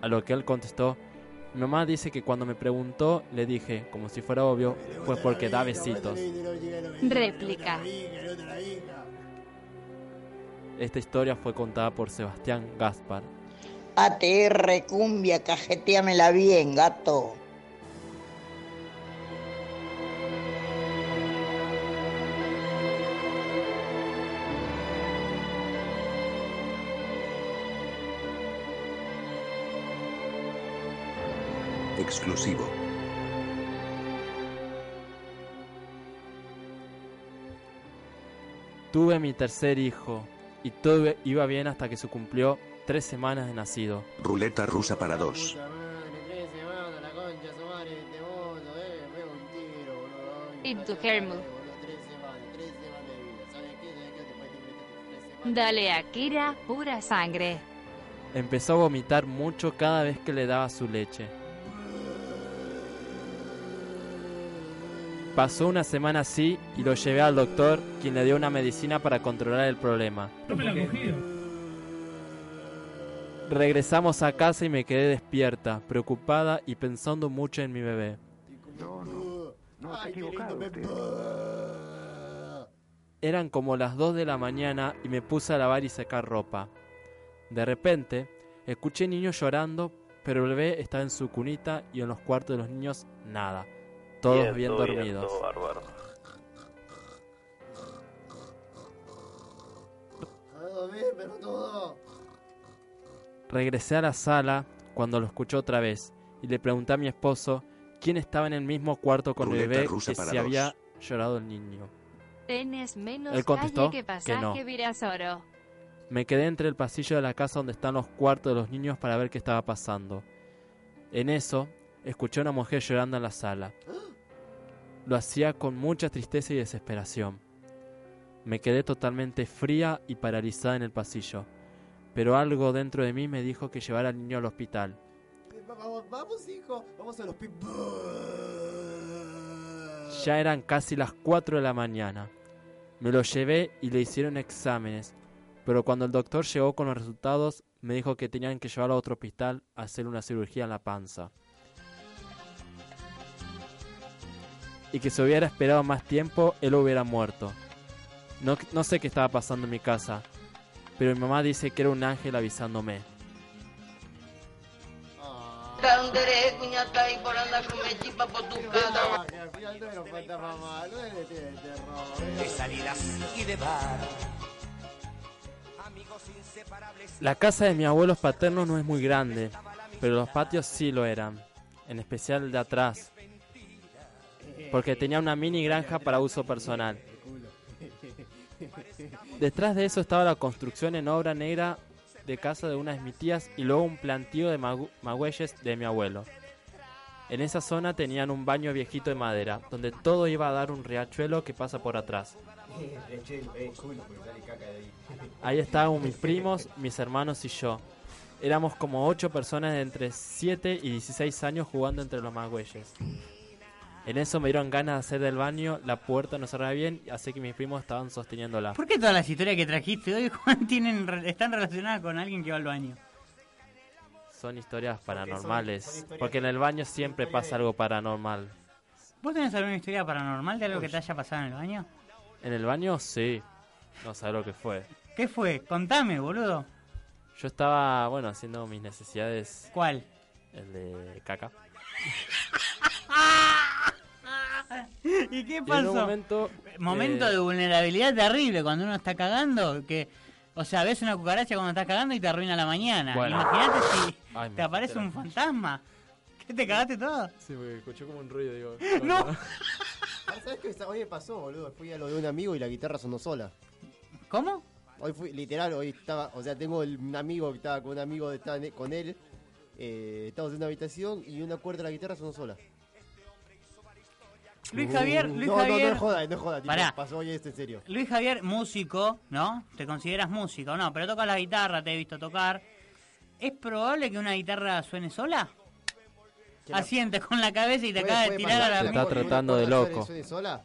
A lo que él contestó, mi mamá dice que cuando me preguntó le dije, como si fuera obvio, pues porque da besitos. Réplica. Esta historia fue contada por Sebastián Gaspar. ATR cumbia, cajeteamela bien, gato. Exclusivo. Tuve mi tercer hijo y todo iba bien hasta que se cumplió tres semanas de nacido. Ruleta rusa para dos. Into. Dale, Akira, pura sangre. Empezó a vomitar mucho cada vez que le daba su leche. Pasó una semana así y lo llevé al doctor, quien le dio una medicina para controlar el problema. No me la he cogido. Regresamos a casa y me quedé despierta, preocupada y pensando mucho en mi bebé. No, Ay, qué lindo, me... Eran como las 2 de la mañana y me puse a lavar y secar ropa. De repente, escuché niños llorando, pero el bebé estaba en su cunita y en los cuartos de los niños nada. Todos bien dormidos. Todo bien, pero todo. Regresé a la sala cuando lo escuché otra vez y le pregunté a mi esposo quién estaba en el mismo cuarto con el bebé y si dos. había llorado el niño. Tenés menos Él contestó calle que que no. Virasoro. Me quedé entre el pasillo de la casa donde están los cuartos de los niños para ver qué estaba pasando. En eso, escuché a una mujer llorando en la sala. *gasps* Lo hacía con mucha tristeza y desesperación. Me quedé totalmente fría y paralizada en el pasillo, pero algo dentro de mí me dijo que llevara al niño al hospital. Vamos, vamos, hijo. Vamos a los pip. Ya eran casi las 4 de la mañana. Me lo llevé y le hicieron exámenes, pero cuando el doctor llegó con los resultados me dijo que tenían que llevarlo a otro hospital a hacer una cirugía en la panza. Y que si hubiera esperado más tiempo, él hubiera muerto. No, no sé qué estaba pasando en mi casa, pero mi mamá dice que era un ángel avisándome. La casa de mis abuelos paternos no es muy grande, pero los patios sí lo eran, en especial el de atrás, porque tenía una mini granja para uso personal. Detrás de eso estaba la construcción en obra negra de casa de una de mis tías y luego un plantío de magüeyes de mi abuelo. En esa zona tenían un baño viejito de madera, donde todo iba a dar un riachuelo que pasa por atrás. Ahí. Estaban mis primos, mis hermanos y yo. Éramos como 8 personas de entre 7 y 16 años jugando entre los magüeyes. En eso me dieron ganas de hacer del baño, la puerta no cerraba bien, así que mis primos estaban sosteniéndola. ¿Por qué todas las historias que trajiste hoy, *laughs* Juan, tienen, están relacionadas con alguien que va al baño? Son historias paranormales, son historias porque en el baño siempre pasa algo paranormal. ¿Vos tenés alguna historia paranormal de algo que te haya pasado en el baño? En el baño sí, no sé lo que fue. ¿Qué fue? Contame, boludo. Yo estaba, bueno, haciendo mis necesidades. ¿Cuál? El de caca. *laughs* ¿Y qué en pasó? un momento, Momento eh, de vulnerabilidad terrible cuando uno está cagando, que... O sea, ves una cucaracha cuando estás cagando y te arruina la mañana. Bueno. Imagínate si Ay, te me aparece un fantasma. ¿Qué te cagaste todo? Sí, porque escuché como un ruido, digo. *laughs* No. Ah, ¿Sabes qué? Hoy me pasó, boludo. Fui a lo de un amigo y la guitarra sonó sola. ¿Cómo? Hoy fui, literal, hoy estaba, o sea, tengo el- un amigo que estaba con un amigo, estaba ne- con él. Eh, estamos en una habitación y una cuerda de la guitarra sonó sola. Luis Javier, Luis no, Javier. no, no no es joda, tipo, Pará. pasó hoy esto en serio. Luis Javier, músico, ¿no? ¿Te consideras músico? No, pero tocas la guitarra, te he visto tocar. ¿Es probable que una guitarra suene sola? la- Asiente con la cabeza y te ¿Puede- acaba de tirar pasar a la Está una cuerda tratando de loco. suene sola?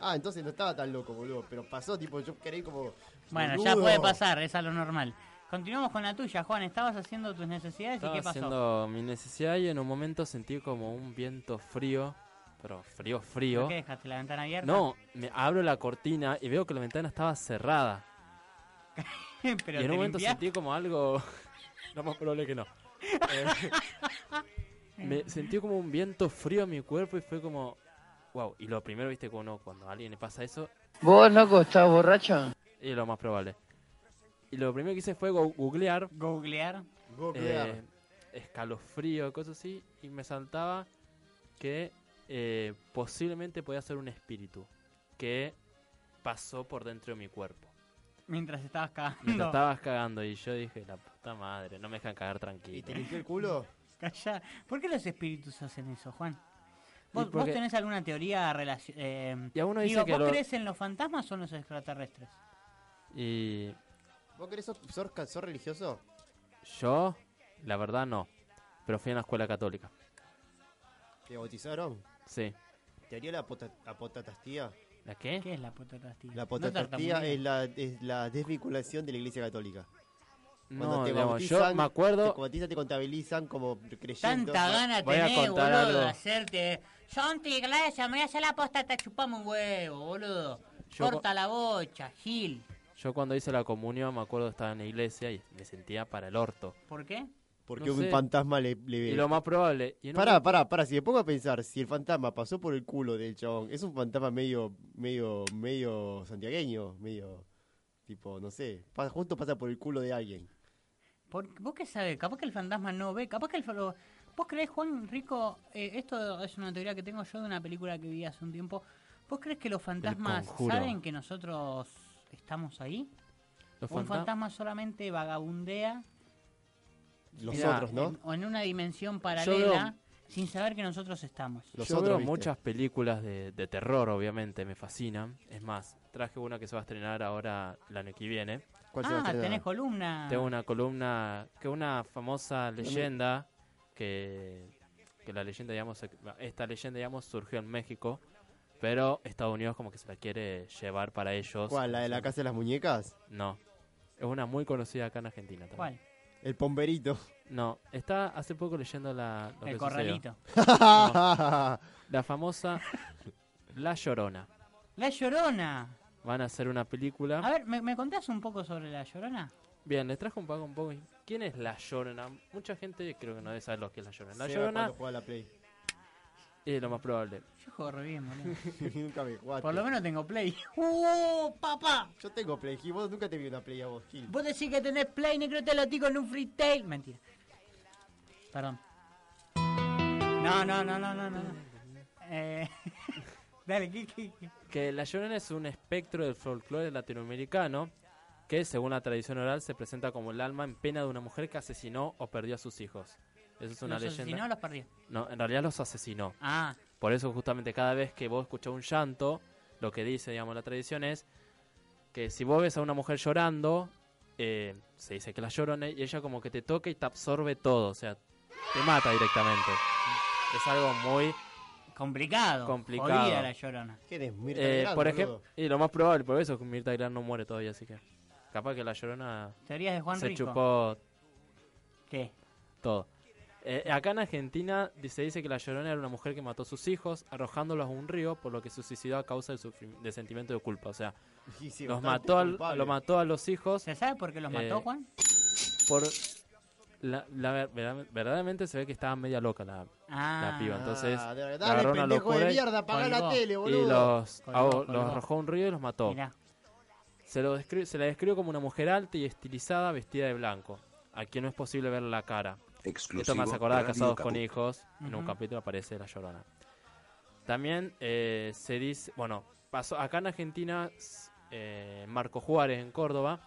Ah, entonces no estaba tan loco, boludo. Pero pasó, tipo, yo creí como. Bueno, ya puede pasar, es a lo normal. Continuamos con la tuya, Juan. Estabas haciendo tus necesidades Estaba y qué pasó. haciendo mi necesidad y en un momento sentí como un viento frío, pero frío, frío. ¿Por qué dejaste la ventana abierta? No, me abro la cortina y veo que la ventana estaba cerrada. *laughs* pero y en un momento limpiaste. sentí como algo. *laughs* Lo más probable que no. Eh, me *laughs* sentí como un viento frío en mi cuerpo y fue como. Wow. Y lo primero, viste, cuando, cuando a alguien le pasa eso, ¿Vos, loco, estás borracho? y lo más probable. Y lo primero que hice fue go- googlear. Googlear. Googlear. eh, escalofrío, cosas así. Y me saltaba que eh, posiblemente podía ser un espíritu que pasó por dentro de mi cuerpo. Mientras estabas cagando. Mientras estabas cagando y yo dije, la puta madre, no me dejan cagar tranquilo. ¿Y te limpió el culo? *laughs* Calla. ¿Por qué los espíritus hacen eso, Juan? ¿Vos, vos tenés alguna teoría relacionada? Y alguno dice digo, que ¿Vos lo- crees en los fantasmas o en los extraterrestres? Y ¿Vos querés sos, sos, sos religioso? yo, la verdad no. Pero fui a la escuela católica. ¿Te bautizaron? Sí. ¿Te haría la apota- apotatastía? ¿La qué? ¿Qué es la potatastía? La apotatastía es la, es la desvinculación de la iglesia católica. No, digamos, yo me acuerdo- Te bautizan, te contabilizan como creyendo. Tanta gana Voy a tenés, contar boludo, algo. de hacerte... Yo anti-iglesia, me voy a hacer la posta, te chupamos un huevo, boludo. Yo Corta la bocha, Gil. Yo cuando hice la comunión me acuerdo estaba en la iglesia y me sentía para el orto. ¿Por qué? Porque No un sé. fantasma le, le Y lo más probable. y Pará, momento- pará, pará. Si me pongo a pensar, si el fantasma pasó por el culo del chabón, es un fantasma medio, medio, medio santiagueño, medio, tipo, no sé, pasa, justo pasa por el culo de alguien. ¿Por- ¿Vos qué sabés? Capaz que el fantasma no ve, capaz que el... ¿Vos creés, Juan Rico? eh, esto es una teoría que tengo yo de una película que vi hace un tiempo. ¿Vos crees que los fantasmas saben que nosotros estamos ahí? Los ¿O un fanta- fantasma solamente vagabundea Los Mirá, otros, ¿no? en- o en una dimensión paralela sin saber que nosotros estamos? Los Yo otros, veo ¿viste? muchas películas de, de terror, obviamente, me fascinan. Es más, traje una que se va a estrenar ahora el año que viene. ¿Cuál se va a Ah, estrenar? tenés columna. Tengo una columna, que una famosa leyenda, que, que la leyenda, digamos, se- esta leyenda, digamos, surgió en México, pero Estados Unidos como que se la quiere llevar para ellos. ¿Cuál? ¿La de la casa de las muñecas? No, es una muy conocida acá en Argentina también. ¿Cuál? El pomberito. No, está hace poco leyendo la... lo El que corralito. sucedió. No, la famosa La Llorona. La Llorona. Van a hacer una película. A ver, ¿me, me contás un poco sobre La Llorona? Bien, les trajo un poco un poco. ¿Quién es La Llorona? Mucha gente creo que no debe saber lo que es La Llorona. La Seba Llorona cuando juega a la Play. Es lo más probable. Yo juego re bien, boludo. *laughs* nunca me jugaste. Por lo menos tengo play. *laughs* ¡Uh, papá! Yo tengo Play, Gil. Vos nunca te vi una Play a vos, Gil. Vos decís que tenés play, negro te lo digo en un freestyle. Mentira. Perdón. No, no, no, no, no, no. Eh, *laughs* dale, ¿qué, qué, qué? Que La Llorona es un espectro del folclore latinoamericano que, según la tradición oral, se presenta como el alma en pena de una mujer que asesinó o perdió a sus hijos. Eso es una ¿Los leyenda. asesinó o los perdió? No, en realidad los asesinó. Ah, Por eso justamente cada vez que vos escuchás un llanto, lo que dice, digamos, la tradición es que si vos ves a una mujer llorando, eh, se dice que la llorona y ella como que te toca y te absorbe todo, o sea, te mata directamente. Es algo muy Complicado. complicado. Jodida la llorona. ¿Qué eres? Mirta Eh, por ejemplo, y lo más probable, por eso es que Mirta Legrand no muere todavía, así que capaz que la llorona Teorías de Juan se Rico. chupó ¿Qué? todo. Eh, acá en Argentina se dice que la Llorona era una mujer que mató a sus hijos arrojándolos a un río, por lo que se suicidó a causa del de sentimiento de culpa. O sea, Y sí, los mató, al- lo mató a los hijos. ¿Se sabe por qué los mató, eh, Juan? Por la, la ver- verdad- verdaderamente se ve que estaba media loca la, Ah. la piba. Entonces, Ah, de verdad, le dale, una pendejo de y- mierda, apagá la tele, y boludo. los, Colgó, ahogó- colgó. los arrojó a un río y los mató. Mirá. Se, lo descri- se la describe como una mujer alta y estilizada vestida de blanco, a quien no es posible ver la cara. Exclusivo Esto me hace acordar de Radio Casados Caput. con Hijos. En un capítulo aparece La Llorona. También eh, se dice, bueno, pasó acá en Argentina, eh, Marco Juárez en Córdoba,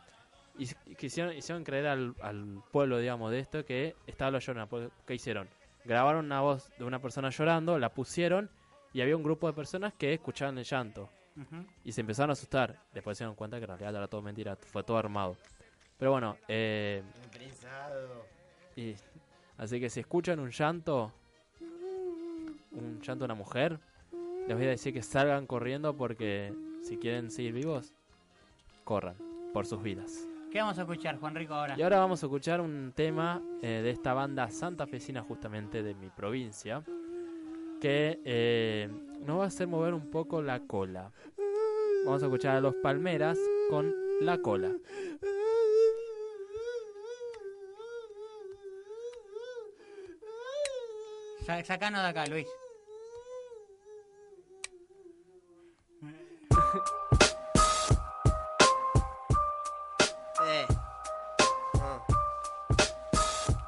y quisieron, hicieron creer al, al pueblo, digamos, de esto que estaba La Llorona. ¿Qué hicieron? Grabaron una voz de una persona llorando, la pusieron y había un grupo de personas que escuchaban el llanto. Y se empezaron a asustar. Después se dieron cuenta que en realidad era todo mentira, fue todo armado. Pero bueno, eh. Y, así que si escuchan un llanto, un llanto de una mujer, les voy a decir que salgan corriendo porque si quieren seguir vivos, corran por sus vidas. ¿Qué vamos a escuchar, Juan Rico, ahora? Y ahora vamos a escuchar un tema eh, de esta banda santafesina justamente de mi provincia, que eh, nos va a hacer mover un poco la cola. Vamos a escuchar a los Palmeras con La Cola. Sacanos de acá, Luis. Eh. Ah.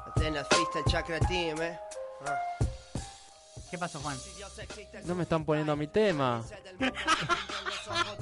Atenas Freestyle Chakra Team, eh. Ah. ¿Qué pasó, Juan? No me están poniendo mi tema. *laughs*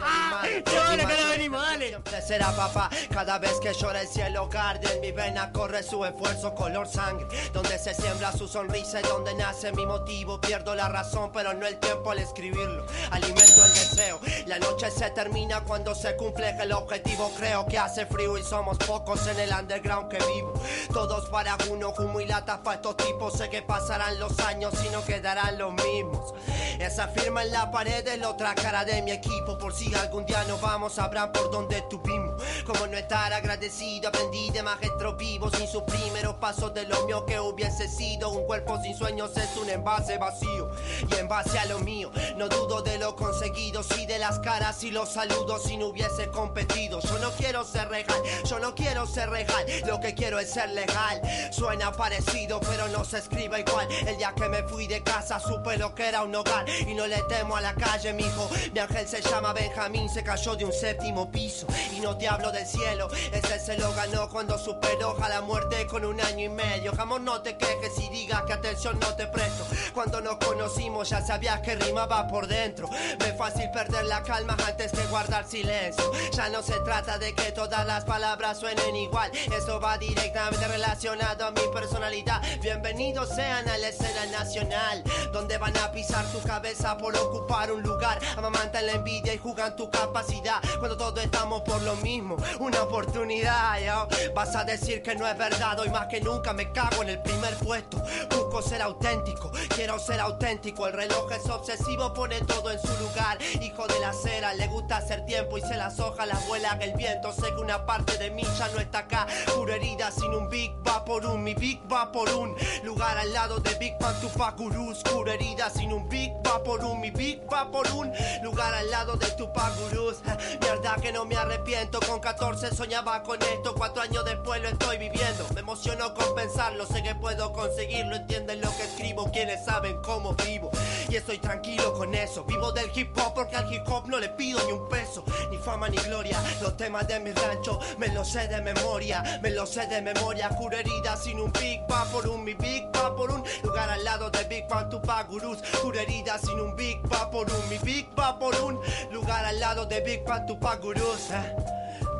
Ahora que no venimos, dale. Siempre será papá. Cada vez que llora el cielo carde en mi vena corre su esfuerzo color sangre. Donde se siembra su sonrisa y donde nace mi motivo. Pierdo la razón, pero no el tiempo al escribirlo. Alimento el deseo. La noche se termina cuando se cumple el objetivo. Creo que hace frío y somos pocos en el underground que vivo. Todos para uno, humo y latas para estos tipos. Sé que pasarán los años y no quedarán los mismos. Esa firma en la pared es la otra cara de mi equipo. Por si algún día nos vamos, sabrán por dónde estuvimos. Como no estar agradecido, aprendí de maestros vivos. Sin sus primeros pasos de lo mío que hubiese sido. Un cuerpo sin sueños es un envase vacío. Y en base a lo mío, no dudo de lo conseguido. Sí de las caras y los saludos si no hubiese competido. Yo no quiero ser regal, yo no quiero ser regal. Lo que quiero es ser legal. Suena parecido, pero no se escribe igual. El día que me fui de casa supe lo que era un hogar. Y no le temo a la calle, mijo. Mi ángel se llama Benjamín, se cayó de un séptimo piso. Y no te hablo del cielo, ese se lo ganó cuando superó a la muerte con un año y medio. Jamás no te quejes y digas que atención no te presto. Cuando nos conocimos ya sabías que rimaba por dentro. Me fácil perder la calma antes que guardar silencio. Ya no se trata de que todas las palabras suenen igual. Eso va directamente relacionado a mi personalidad. Bienvenidos sean a la escena nacional, donde van a pisar tu cabeza por ocupar un lugar. Amamantan la envidia y tu capacidad. Cuando todos estamos por lo mismo, una oportunidad. Vas a decir que no es verdad, hoy más que nunca me cago en el primer puesto. Busco ser auténtico, quiero ser auténtico. El reloj es obsesivo, pone todo en su lugar. Hijo de la cera, le gusta hacer tiempo y se las hojas las vuela el viento. Sé que una parte de mí ya no está acá. Pura herida sin un Big va por un, mi Big va por un lugar al lado de Big Bang Tupac Gurús. Pura herida sin un Big va por un, mi Big va por un lugar al lado de Gurús. Mierda que no me arrepiento, con 14 soñaba con esto. Cuatro años después lo estoy viviendo. Me emociono con pensarlo, sé que puedo conseguirlo. Entienden lo que escribo, quienes saben cómo vivo. Y estoy tranquilo con eso. Vivo del hip hop porque al hip hop no le pido ni un peso, ni fama ni gloria. Los temas de mi rancho me los sé de memoria, me los sé de memoria. Cura herida sin un big va por un, mi big va por un lugar al lado de Big Bang Tupac Gurús. Cura herida sin un big va por un, mi big va por un lugar al lado de Big Bang Tupac Gurús. eh.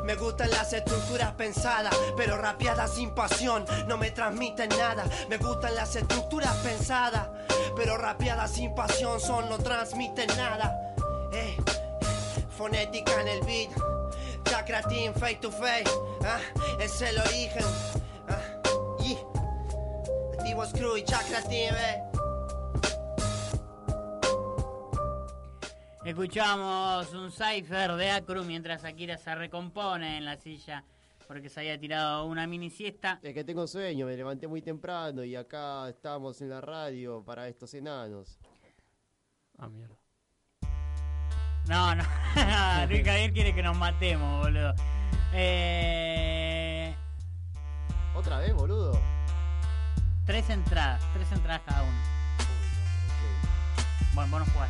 Me gustan las estructuras pensadas, pero rapeadas sin pasión, no me transmiten nada. Me gustan las estructuras pensadas, pero rapeadas sin pasión, son no transmiten nada. Eh, fonética en el beat, Chakra Team, face to face. Ah, es el origen. Ah, y Activo Screw y Chakra Team, Escuchamos un cipher de Acru mientras Akira se recompone en la silla porque se había tirado una mini siesta. Es que tengo sueño, me levanté muy temprano y acá estamos en la radio para estos enanos. Ah, mierda. No, no. *laughs* Luis Javier quiere que nos matemos, boludo. Eh, ¿Otra vez, boludo? tres entradas, tres entradas cada uno. Bueno, vos no jugás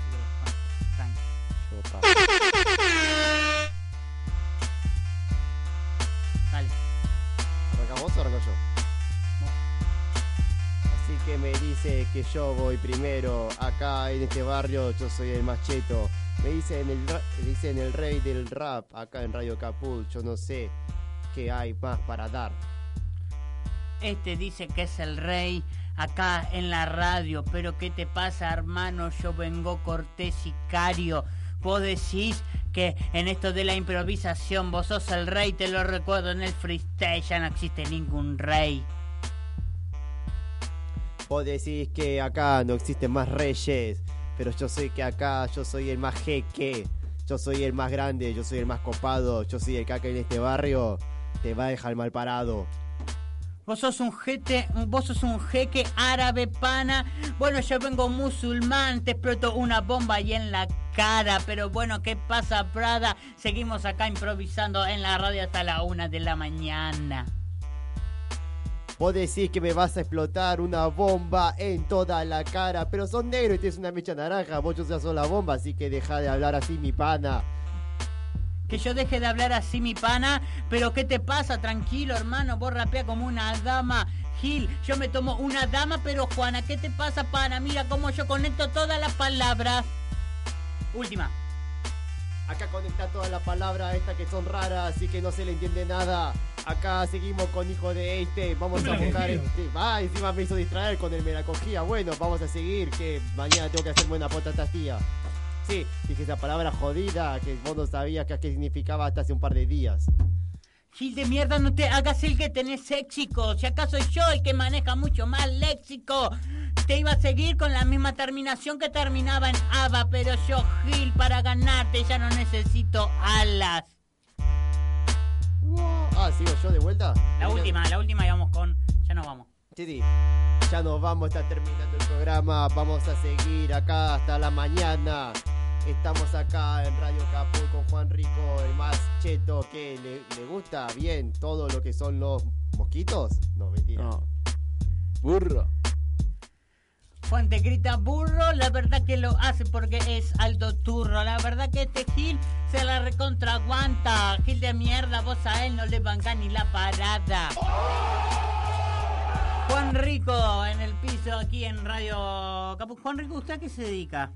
tranqui. Dale. ¿Arrancamos vos o arranco yo? Así que me dice que yo voy primero acá en este barrio, yo soy el macheto. Me dicen el, me dicen el rey del rap acá en Radio Capul, yo no sé qué hay más para dar. Este dice que es el rey acá en la radio, pero ¿qué te pasa, hermano? Yo vengo cortés sicario. Vos decís que en esto de la improvisación vos sos el rey, te lo recuerdo en el freestyle, ya no existe ningún rey. Vos decís que acá no existen más reyes, pero yo sé que acá yo soy el más jeque, yo soy el más grande, yo soy el más copado, yo soy el acá en este barrio te va a dejar mal parado. Vos sos un jete, vos sos un jeque árabe pana. Bueno, yo vengo musulmán, te exploto una bomba ahí en la cara. Pero bueno, ¿qué pasa, Prada? Seguimos acá improvisando en la radio hasta la una de la mañana. Vos decís que me vas a explotar una bomba en toda la cara, pero son negros y tienes una mecha naranja, vos yo sos la bomba, así que deja de hablar así, mi pana. Que yo deje de hablar así, mi pana. Pero ¿qué te pasa? Tranquilo, hermano. Vos rapea como una dama. Gil, yo me tomo una dama, pero Juana, ¿qué te pasa, pana? Mira cómo yo conecto todas las palabras. Última. Acá conecta todas las palabras estas que son raras, así que no se le entiende nada. Acá seguimos con hijo de este, vamos a buscar este. Ah, encima me hizo distraer con el me la cogía. Bueno, vamos a seguir, que mañana tengo que hacerme una potata tía. Sí, dije esa palabra jodida que vos no sabías qué significaba hasta hace un par de días. Gil de mierda, no te hagas el que tenés léxico. Si acaso soy yo el que maneja mucho más léxico. Te iba a seguir con la misma terminación que terminaba en ABA, pero yo, Gil, para ganarte ya no necesito alas. Ah, sigo yo de vuelta. La última, la última y vamos con... Ya nos vamos. Sí. Ya nos vamos, está terminando el programa. Vamos a seguir acá hasta la mañana. Estamos acá en Radio Capul con Juan Rico, el más cheto que le, le gusta bien todo lo que son los mosquitos. No, mentira. No. Burro. Juan te grita burro, la verdad que lo hace porque es Aldo Turro. La verdad que este Gil se la recontra aguanta. Gil de mierda, vos a él no le banca ni la parada. Juan Rico en el piso aquí en Radio Capu. Juan Rico, ¿usted a qué se dedica?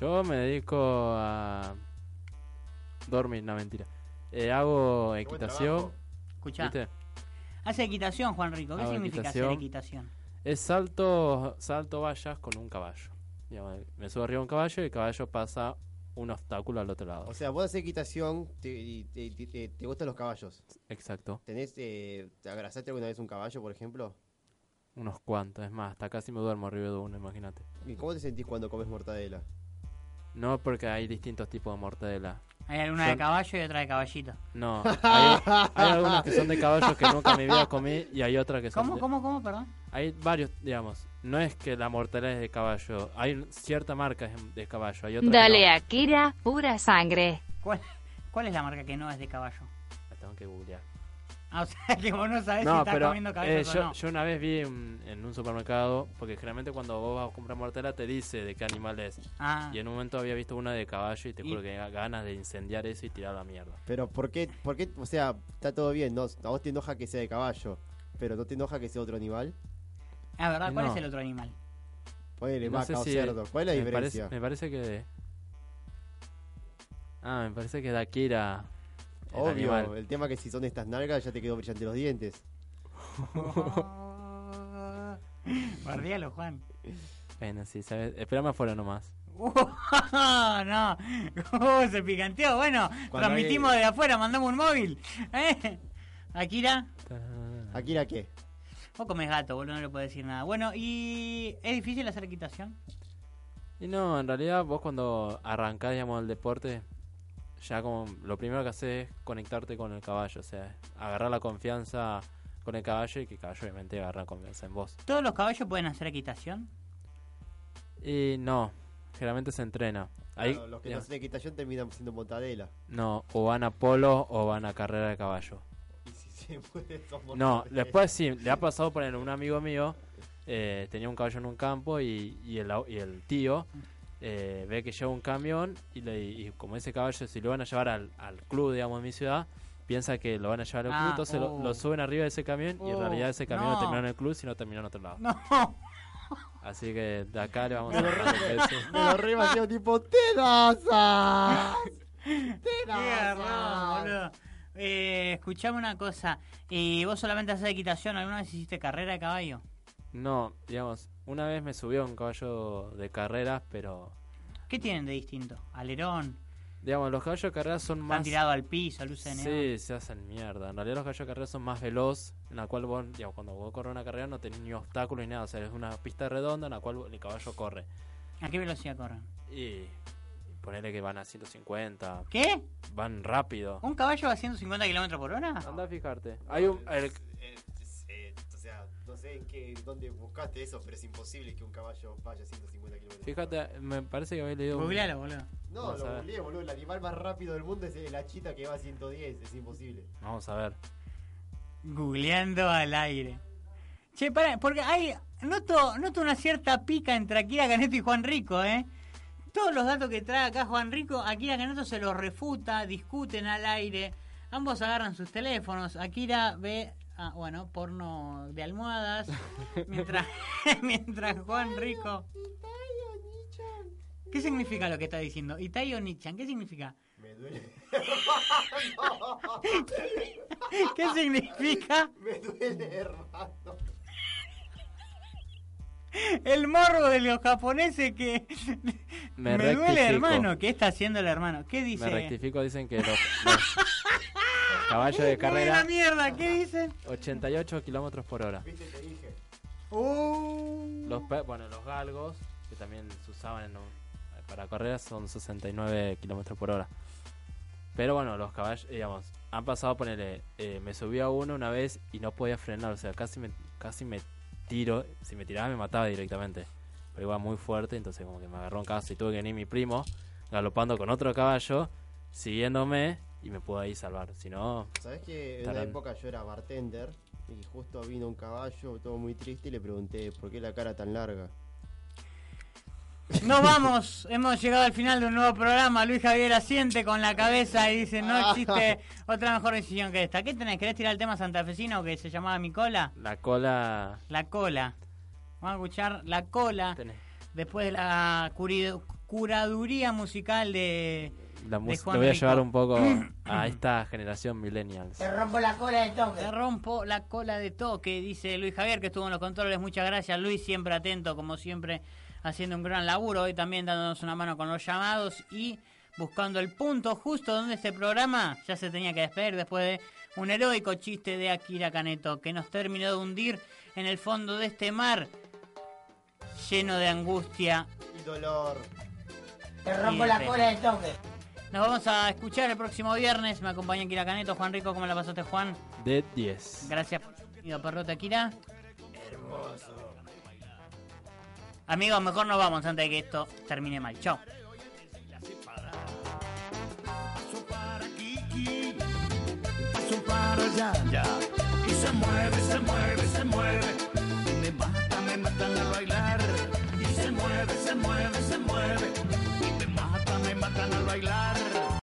Yo me dedico a dormir, no mentira. Eh, hago equitación. Escuchá. ¿Viste? Hace equitación, Juan Rico. ¿Qué Hago significa hacer equitación? Es salto, salto vallas con un caballo. Digamos, me subo arriba un caballo y el caballo pasa un obstáculo al otro lado. O sea, vos haces equitación te- y te, te- te- te gustan los caballos. Exacto. ¿Tenés, eh, te abrazaste alguna vez un caballo, por ejemplo? Unos cuantos, es más, hasta casi me duermo arriba de uno, imagínate. ¿Y cómo te sentís cuando comes mortadela? No porque hay distintos tipos de mortadela. Hay alguna de caballo y otra de caballito. No, hay, hay algunas que son de caballos que nunca en mi vida comí y hay otras que son ¿Cómo, de- cómo, cómo, perdón? Hay varios, digamos. No es que la mortadela es de caballo. Hay cierta marca es de caballo. Hay otra que Dale, no. Akira, pura sangre. ¿Cuál, ¿Cuál es la marca que no es de caballo? La tengo que googlear. Ah, o sea *laughs* que vos no sabés si estás pero comiendo eh, caballos yo, o no. yo una vez vi un- en un supermercado, porque generalmente cuando vos vas a comprar mortadela te dice de qué animal es. Ah. Y en un momento había visto una de caballo y te Y- juro que ga- ganas de incendiar eso y tirar la mierda. Pero ¿por qué, por qué, o sea, está todo bien, ¿no? A vos te enoja que sea de caballo, pero ¿no te enoja que sea otro animal? Ah, ¿verdad? ¿Cuál No. es el otro animal? Ponele No vaca sé o si- cerdo. ¿Cuál es la me diferencia? Parece, me parece que... Ah, me parece que de Akira... el Obvio, animal. el tema que si son estas nalgas ya te quedó brillante los dientes. *laughs* Guardialo, Juan. Bueno, sí, ¿sabes? Espérame afuera nomás. *laughs* no, Uh, se picanteó. Bueno, Cuando transmitimos hay- de afuera, mandamos un móvil. ¿Eh? Akira, ¿Akira qué? vos comés gato, boludo, no le puedo decir nada. Bueno, ¿y es difícil hacer equitación? Y no, en realidad vos cuando arrancás, digamos, el deporte, ya como lo primero que haces es conectarte con el caballo, o sea, agarrar la confianza con el caballo y que el caballo obviamente agarra confianza en vos. ¿Todos los caballos pueden hacer equitación? Y no, generalmente se entrena. Ahí, Claro, los que no hacen equitación terminan siendo mortadela. no, o van a polo o van a carrera de caballo. Y si se *laughs* puede, No, después sí, le ha pasado poner un amigo mío, eh, tenía un caballo en un campo y, y, el, au- y el tío eh, ve que lleva un camión y, le, y como ese caballo, si lo van a llevar al, al club, digamos, de mi ciudad, piensa que lo van a llevar al club, Ah, entonces lo- oh. lo, suben arriba de ese camión y en realidad ese camión no no. terminó en el club, sino terminó en otro lado. No. *laughs* Así que de acá le vamos a dar me lo re imagino tipo garrón, boludo. Eh, escuchame una cosa. ¿Y vos solamente haces equitación? ¿Alguna vez hiciste carrera de caballo? No, digamos, una vez me subió a un caballo de carreras, pero ¿Qué tienen de distinto? ¿Alerón? digamos, los caballos de carreras son ¿Están más... tirados al piso, luces de neón? Sí, se hacen mierda. En realidad los caballos de carrera son más veloz, en la cual vos, digamos, cuando vos corres una carrera no tenés ni obstáculos ni nada. O sea, es una pista redonda en la cual el caballo corre. ¿A qué velocidad corren? Y ponele que van a 150. ¿Qué? Van rápido. ¿Un caballo va a 150 kilómetros por hora? Anda a fijarte. Hay un... el- sé en qué, dónde buscaste eso, pero es imposible que un caballo vaya a 150 kilómetros. fíjate, me parece que había leído... Googlealo, boludo. No, Vamos lo googleé, boludo. El animal más rápido del mundo es la chita que va a 110. Es imposible. Vamos a ver. Googleando al aire. Che, para, porque hay. Noto, noto una cierta pica entre Akira Caneto y Juan Rico, ¿eh? Todos los datos que trae acá Juan Rico, Akira Caneto se los refuta, discuten al aire. Ambos agarran sus teléfonos. Akira ve, ah, bueno, porno de almohadas. *laughs* mientras, *laughs* mientras Juan Rico. ¿Qué significa lo que está diciendo? Itayo Nichan, ¿qué significa? Me duele. *laughs* ¿Qué significa? Me duele, hermano. El morbo de los japoneses que Me me, duele, hermano. ¿Qué está haciendo el hermano? ¿Qué Me dice? rectifico, dicen que los, los caballos de carrera... la mierda, ¿qué dicen? 88 kilómetros por hora. Viste, te dije. Uh. Los pe- bueno, los galgos, que también se usaban en un- para carreras, son 69 kilómetros por hora. Pero bueno, los caballos, digamos, han pasado, ponerle, me subí a uno una vez y no podía frenar, o sea, casi me, casi me tiro, si me tiraba me mataba directamente. Pero iba muy fuerte, entonces como que me agarró en casa y tuve que venir mi primo, galopando con otro caballo, siguiéndome y me pudo ahí salvar. Si no, ¿Sabes que en una época yo era bartender y justo vino un caballo todo muy triste y le pregunté por qué la cara tan larga? Nos *laughs* vamos, hemos llegado al final de un nuevo programa. Luis Javier asiente con la cabeza y dice: No existe otra mejor decisión que esta. ¿Qué tenés? ¿Querés tirar el tema santafesino que se llamaba Mi Cola? la cola... La cola. Vamos a escuchar La cola después de la curaduría musical de. La Juan lo voy a Rico. llevar un poco *clears throat* a esta generación millennials. Te rompo la cola de toque. Te rompo la cola de toque, dice Luis Javier, que estuvo en los controles. Muchas gracias, Luis, siempre atento, como siempre, haciendo un gran laburo. Hoy también dándonos una mano con los llamados y buscando el punto justo donde este programa ya se tenía que despedir después de un heroico chiste de Akira Kaneto que nos terminó de hundir en el fondo de este mar lleno de angustia. Y dolor. Te rompo la cola de toque. Nos vamos a escuchar el próximo viernes. Me acompaña Akira Caneto. Juan Rico, ¿cómo la pasaste, Juan? De 10. Gracias por perrota Akira. Hermoso. Amigos, mejor nos vamos antes de que esto termine mal. Chao. allá, ya. Y se mueve, se mueve, se mueve. Y me mata, me matan al bailar. Y se mueve, se mueve, se mueve empatan al bailar.